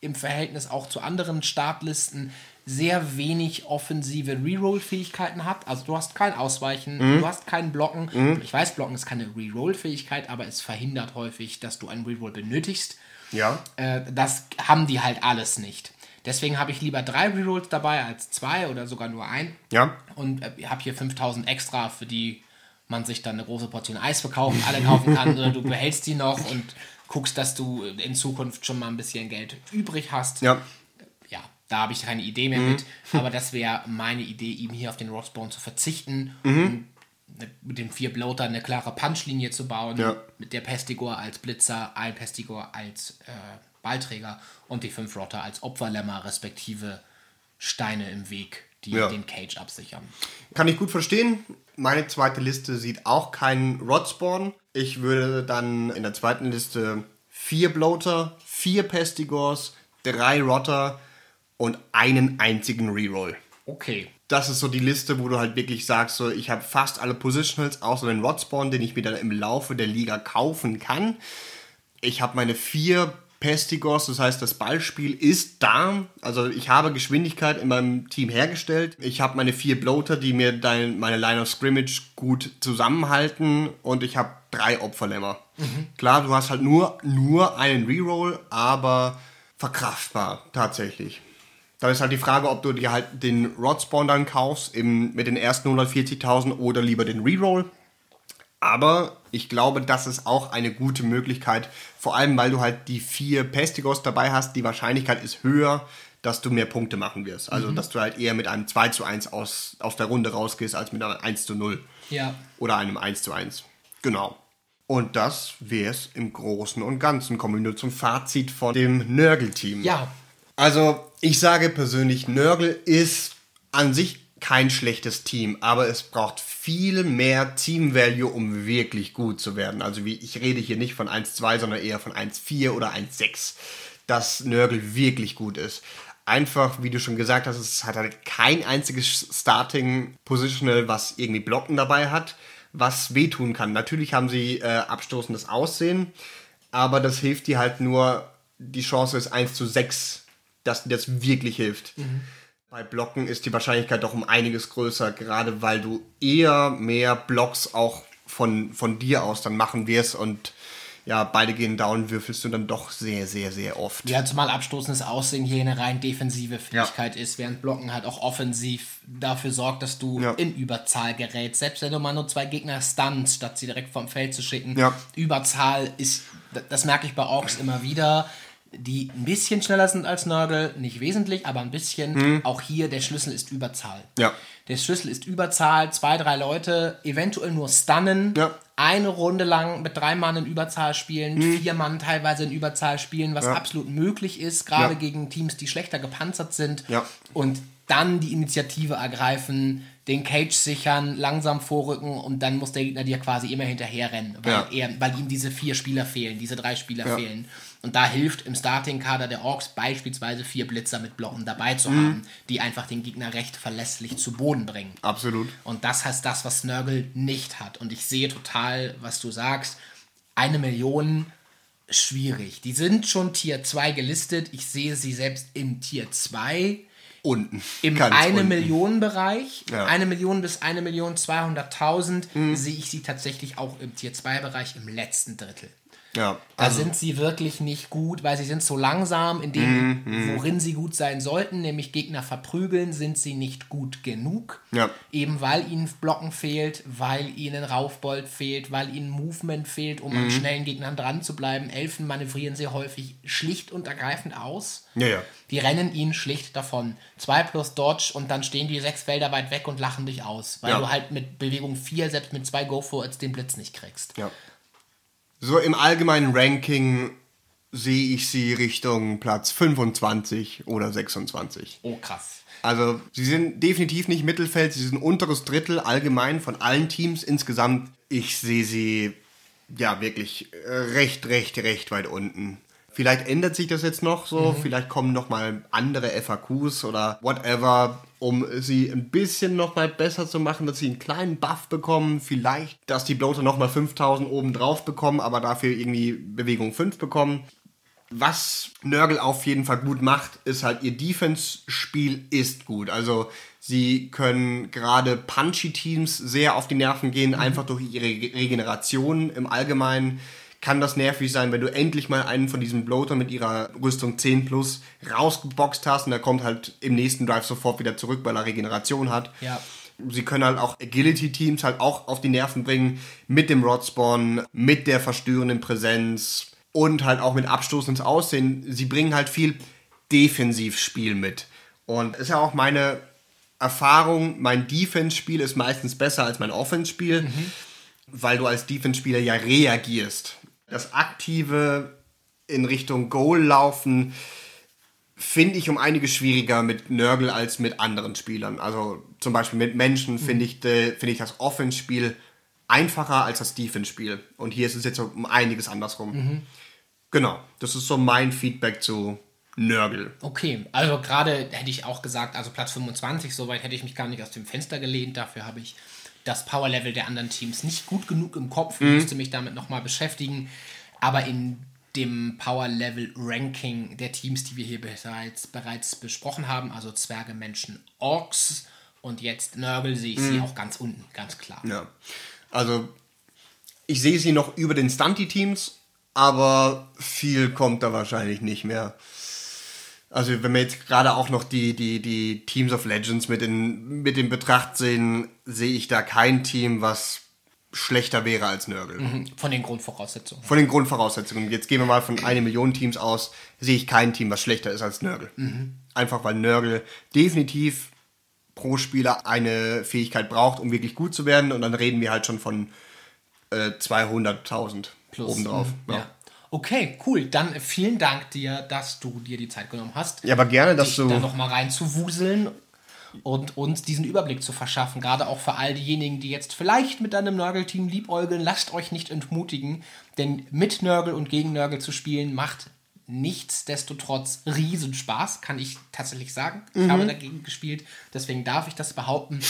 im Verhältnis auch zu anderen Startlisten sehr wenig offensive Reroll-Fähigkeiten hat. Also du hast kein Ausweichen, du hast kein Blocken. Ich weiß, Blocken ist keine Reroll-Fähigkeit, aber es verhindert häufig, dass du einen Reroll benötigst. Ja. Äh, das haben die halt alles nicht. Deswegen habe ich lieber drei Rerolls dabei als zwei oder sogar nur ein. Ja. Und äh, habe hier 5000 extra, für die man sich dann eine große Portion Eis verkaufen, alle kaufen kann. oder du behältst die noch und guckst, dass du in Zukunft schon mal ein bisschen Geld übrig hast. Ja. Ja, da habe ich keine Idee mehr mit. Aber das wäre meine Idee, ihm hier auf den Rockspawn zu verzichten. Und ne- mit den vier Bloater eine klare Punchlinie zu bauen. Ja. Mit der Pestigor als Blitzer, ein Pestigor als äh, Ballträger und die fünf Rotter als Opferlämmer, respektive Steine im Weg, die Ja. den Cage absichern. Kann ich gut verstehen. Meine zweite Liste sieht auch keinen Rodspawn. Ich würde dann in der zweiten Liste vier Bloater, vier Pestigors, drei Rotter und einen einzigen Reroll. Okay. Das ist so die Liste, wo du halt wirklich sagst, so, ich habe fast alle Positionals, außer den Rodspawn, den ich mir dann im Laufe der Liga kaufen kann. Ich habe meine vier Pestigors, das heißt, das Ballspiel ist da. Also ich habe Geschwindigkeit in meinem Team hergestellt. Ich habe meine vier Bloater, die mir dein, meine Line of Scrimmage gut zusammenhalten. Und ich habe drei Opferlämmer. Klar, du hast halt nur, nur einen Reroll, aber verkraftbar tatsächlich. Da ist halt die Frage, ob du dir halt den Rodspawn dann kaufst eben mit den ersten 140.000 oder lieber den Reroll. Aber ich glaube, das ist auch eine gute Möglichkeit, vor allem weil du halt die vier Pestigos dabei hast. Die Wahrscheinlichkeit ist höher, dass du mehr Punkte machen wirst. Also, dass du halt eher mit einem 2 zu 1 aus, aus der Runde rausgehst, als mit einem 1 zu 0 Ja. oder einem 1 zu 1. Genau. Und das wäre es im Großen und Ganzen. Kommen wir nur zum Fazit von dem Nörgel-Team. Ja. Also, ich sage persönlich, Nörgel ist an sich kein schlechtes Team, aber es braucht viel mehr Team-Value, um wirklich gut zu werden. Also, wie, ich rede hier nicht von 1-2, sondern eher von 1-4 oder 1-6, dass Nörgel wirklich gut ist. Einfach, wie du schon gesagt hast, es hat halt kein einziges Starting-Positional, was irgendwie Blocken dabei hat, was wehtun kann. Natürlich haben sie äh, abstoßendes Aussehen, aber das hilft dir halt nur, die Chance ist 1 zu 6, dass dir das wirklich hilft. Bei Blocken ist die Wahrscheinlichkeit doch um einiges größer, gerade weil du eher mehr Blocks auch von, von dir aus dann machen wirst und ja, beide gehen down, würfelst du dann doch sehr, sehr, sehr oft. Ja, zumal abstoßendes Aussehen hier eine rein defensive Fähigkeit ist, während Blocken halt auch offensiv dafür sorgt, dass du Ja. in Überzahl gerätst. Selbst wenn du mal nur zwei Gegner stunnst, statt sie direkt vom Feld zu schicken. Ja. Überzahl ist, das merke ich bei Orks immer wieder, die ein bisschen schneller sind als Nörgel, nicht wesentlich, aber ein bisschen. Auch hier, der Schlüssel ist Überzahl. Mhm. Ja. Der Schlüssel ist Überzahl, zwei, drei Leute, eventuell nur stunnen, Ja. eine Runde lang mit drei Mann in Überzahl spielen, vier Mann teilweise in Überzahl spielen, was Mhm. Ja. absolut möglich ist, gerade Ja. gegen Teams, die schlechter gepanzert sind. Und dann die Initiative ergreifen, den Cage sichern, langsam vorrücken und dann muss der Gegner dir quasi immer hinterherrennen, weil, er, weil ihm diese vier Spieler fehlen, diese drei Spieler fehlen. Und da hilft im Starting-Kader der Orks beispielsweise vier Blitzer mit Blocken dabei zu Mhm. haben, die einfach den Gegner recht verlässlich zu Boden bringen. Absolut. Und das heißt das, was Snurgle nicht hat. Und ich sehe total, was du sagst. Eine Million schwierig. Die sind schon Tier 2 gelistet. Ich sehe sie selbst im Tier 2. Unten. Im Ganz eine unten. Million Bereich, Ja. Mhm. eine Million bis eine Million 200.000, sehe ich sie tatsächlich auch im Tier 2 Bereich im letzten Drittel. Ja. Da Also, sind sie wirklich nicht gut, weil sie sind so langsam in dem, worin sie gut sein sollten, nämlich Gegner verprügeln, sind sie nicht gut genug. Ja. Eben weil ihnen Blocken fehlt, weil ihnen Raufbold fehlt, weil ihnen Movement fehlt, um an schnellen Gegnern dran zu bleiben. Elfen manövrieren sie häufig schlicht und ergreifend aus. ja, ja. Die rennen ihnen schlicht davon. 2 plus Dodge und dann stehen die sechs Felder weit weg und lachen dich aus, weil Ja. du halt mit Bewegung 4, selbst mit zwei Go-Forwards den Blitz nicht kriegst. Ja. So im allgemeinen Ranking sehe ich sie Richtung Platz 25 oder 26. Oh, krass. Also sie sind definitiv nicht Mittelfeld, sie sind unteres Drittel allgemein von allen Teams insgesamt. Ich sehe sie ja wirklich recht, recht, recht weit unten. Vielleicht ändert sich das jetzt noch so, mhm. vielleicht kommen noch mal andere FAQs oder whatever, um sie ein bisschen noch mal besser zu machen, dass sie einen kleinen Buff bekommen, vielleicht, dass die Bloater noch mal 5000 oben drauf bekommen, aber dafür irgendwie Bewegung 5 bekommen. Was Nörgel auf jeden Fall gut macht, ist halt ihr Defense-Spiel ist gut. Also sie können gerade punchy Teams sehr auf die Nerven gehen, mhm. einfach durch ihre Regeneration im Allgemeinen kann das nervig sein, wenn du endlich mal einen von diesen Bloater mit ihrer Rüstung 10 plus rausgeboxt hast und der kommt halt im nächsten Drive sofort wieder zurück, weil er Regeneration hat. Ja. Sie können halt auch Agility-Teams halt auch auf die Nerven bringen mit dem Rodspawn, mit der verstörenden Präsenz und halt auch mit Abstoß ins Aussehen. Sie bringen halt viel Defensivspiel mit. Und ist ja auch meine Erfahrung, mein Defense-Spiel ist meistens besser als mein Offense-Spiel, mhm. weil du als Defense-Spieler ja reagierst das aktive in Richtung Goal laufen finde ich um einiges schwieriger mit Nörgel als mit anderen Spielern. Also zum Beispiel mit Menschen finde ich, find ich das Offense-Spiel einfacher als das Defense-Spiel. Und hier ist es jetzt um einiges andersrum. Mhm. Genau, das ist so mein Feedback zu Nörgel. Okay, also gerade hätte ich auch gesagt, also Platz 25, soweit hätte ich mich gar nicht aus dem Fenster gelehnt. Dafür habe ich das Power-Level der anderen Teams nicht gut genug im Kopf, mhm. musste mich damit nochmal beschäftigen. Aber in dem Power-Level-Ranking der Teams, die wir hier bereits, bereits besprochen haben, also Zwerge, Menschen, Orks und jetzt Nörgel, sehe ich mhm. sie auch ganz unten, ganz klar. Ja, also ich sehe sie noch über den Stunty-Teams, aber viel kommt da wahrscheinlich nicht mehr. Also wenn wir jetzt gerade auch noch die, die, die Teams of Legends mit in, mit in Betracht sehen, sehe ich da kein Team, was schlechter wäre als Nörgel. Mhm. Von den Grundvoraussetzungen. Von den Grundvoraussetzungen. Jetzt gehen wir mal von eine Million Teams aus, sehe ich kein Team, was schlechter ist als Nörgel. Mhm. Einfach weil Nörgel definitiv pro Spieler eine Fähigkeit braucht, um wirklich gut zu werden. Und dann reden wir halt schon von äh, 200.000 obendrauf. Mhm. Ja. ja. Okay, cool. Dann vielen Dank dir, dass du dir die Zeit genommen hast. Ja, aber gerne, dass du. Da nochmal reinzuwuseln und uns diesen Überblick zu verschaffen. Gerade auch für all diejenigen, die jetzt vielleicht mit deinem Nörgel-Team liebäugeln. Lasst euch nicht entmutigen, denn mit Nörgel und gegen Nörgel zu spielen macht nichtsdestotrotz Riesenspaß, kann ich tatsächlich sagen. Ich mhm. habe dagegen gespielt, deswegen darf ich das behaupten.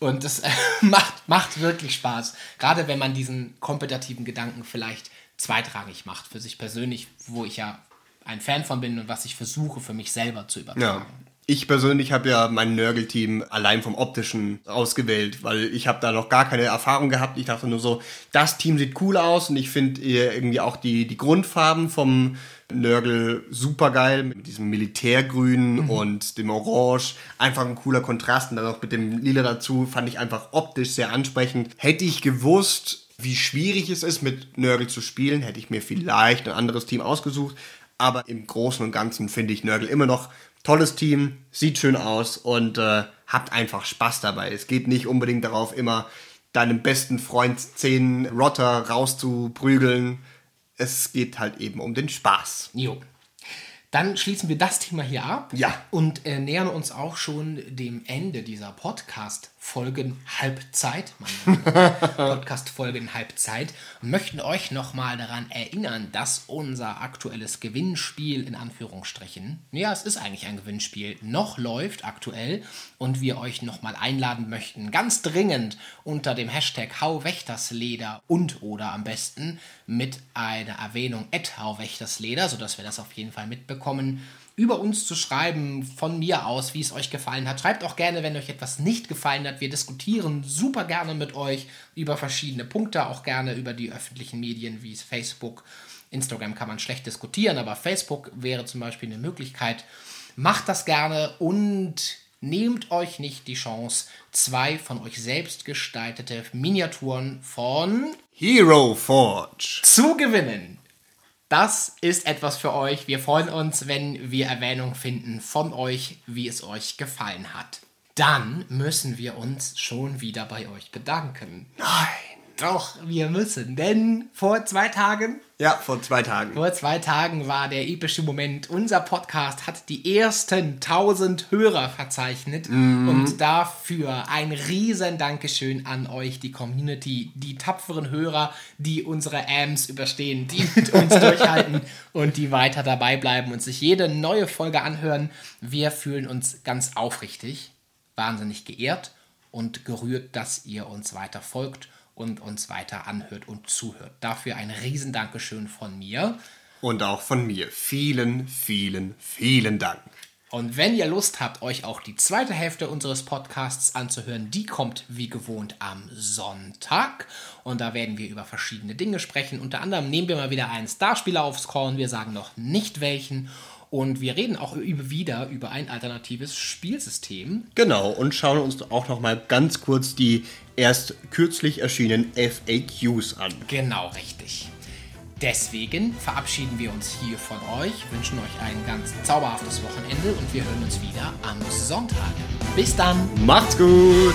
Und das äh, <laughs> macht, macht wirklich Spaß. Gerade wenn man diesen kompetitiven Gedanken vielleicht zweitrangig macht für sich persönlich, wo ich ja ein Fan von bin und was ich versuche für mich selber zu übertragen. Ja. Ich persönlich habe ja mein Nörgel-Team allein vom Optischen ausgewählt, weil ich habe da noch gar keine Erfahrung gehabt. Ich dachte nur so, das Team sieht cool aus und ich finde irgendwie auch die, die Grundfarben vom Nörgel super geil mit diesem Militärgrün mhm. und dem Orange. Einfach ein cooler Kontrast und dann noch mit dem Lila dazu fand ich einfach optisch sehr ansprechend. Hätte ich gewusst, wie schwierig es ist, mit Nörgel zu spielen, hätte ich mir vielleicht ein anderes Team ausgesucht. Aber im Großen und Ganzen finde ich Nörgel immer noch tolles Team, sieht schön aus und äh, habt einfach Spaß dabei. Es geht nicht unbedingt darauf, immer deinem besten Freund zehn Rotter rauszuprügeln. Es geht halt eben um den Spaß. Jo. Dann schließen wir das Thema hier ab ja. und äh, nähern uns auch schon dem Ende dieser Podcast-Folgen Halbzeit, <laughs> Podcast-Folgen Halbzeit, und möchten euch nochmal daran erinnern, dass unser aktuelles Gewinnspiel in Anführungsstrichen, ja, es ist eigentlich ein Gewinnspiel, noch läuft aktuell und wir euch nochmal einladen möchten, ganz dringend unter dem Hashtag Hauwächtersleder und oder am besten mit einer Erwähnung at Hauwächtersleder, sodass wir das auf jeden Fall mitbekommen, über uns zu schreiben, von mir aus, wie es euch gefallen hat. Schreibt auch gerne, wenn euch etwas nicht gefallen hat. Wir diskutieren super gerne mit euch über verschiedene Punkte, auch gerne über die öffentlichen Medien wie Facebook. Instagram kann man schlecht diskutieren, aber Facebook wäre zum Beispiel eine Möglichkeit. Macht das gerne und nehmt euch nicht die Chance, zwei von euch selbst gestaltete Miniaturen von Hero Forge zu gewinnen. Das ist etwas für euch. Wir freuen uns, wenn wir Erwähnung finden von euch, wie es euch gefallen hat. Dann müssen wir uns schon wieder bei euch bedanken. Nein. Doch, wir müssen, denn vor zwei Tagen Ja, vor zwei Tagen. Vor zwei Tagen war der epische Moment. Unser Podcast hat die ersten 1000 Hörer verzeichnet. Und dafür ein riesen Dankeschön an euch, die Community, die tapferen Hörer, die unsere Ams überstehen, die mit uns <laughs> durchhalten und die weiter dabei bleiben und sich jede neue Folge anhören. Wir fühlen uns ganz aufrichtig, wahnsinnig geehrt und gerührt, dass ihr uns weiter folgt und uns weiter anhört und zuhört. Dafür ein riesen Dankeschön von mir. Und auch von mir. Vielen, vielen, vielen Dank. Und wenn ihr Lust habt, euch auch die zweite Hälfte unseres Podcasts anzuhören, die kommt wie gewohnt am Sonntag. Und da werden wir über verschiedene Dinge sprechen. Unter anderem nehmen wir mal wieder einen Starspieler aufs Korn. Wir sagen noch nicht welchen. Und wir reden auch über, wieder über ein alternatives Spielsystem. Genau, und schauen uns auch noch mal ganz kurz die erst kürzlich erschienenen FAQs an. Genau richtig. Deswegen verabschieden wir uns hier von euch, wünschen euch ein ganz zauberhaftes Wochenende und wir hören uns wieder am Sonntag. Bis dann! Macht's gut!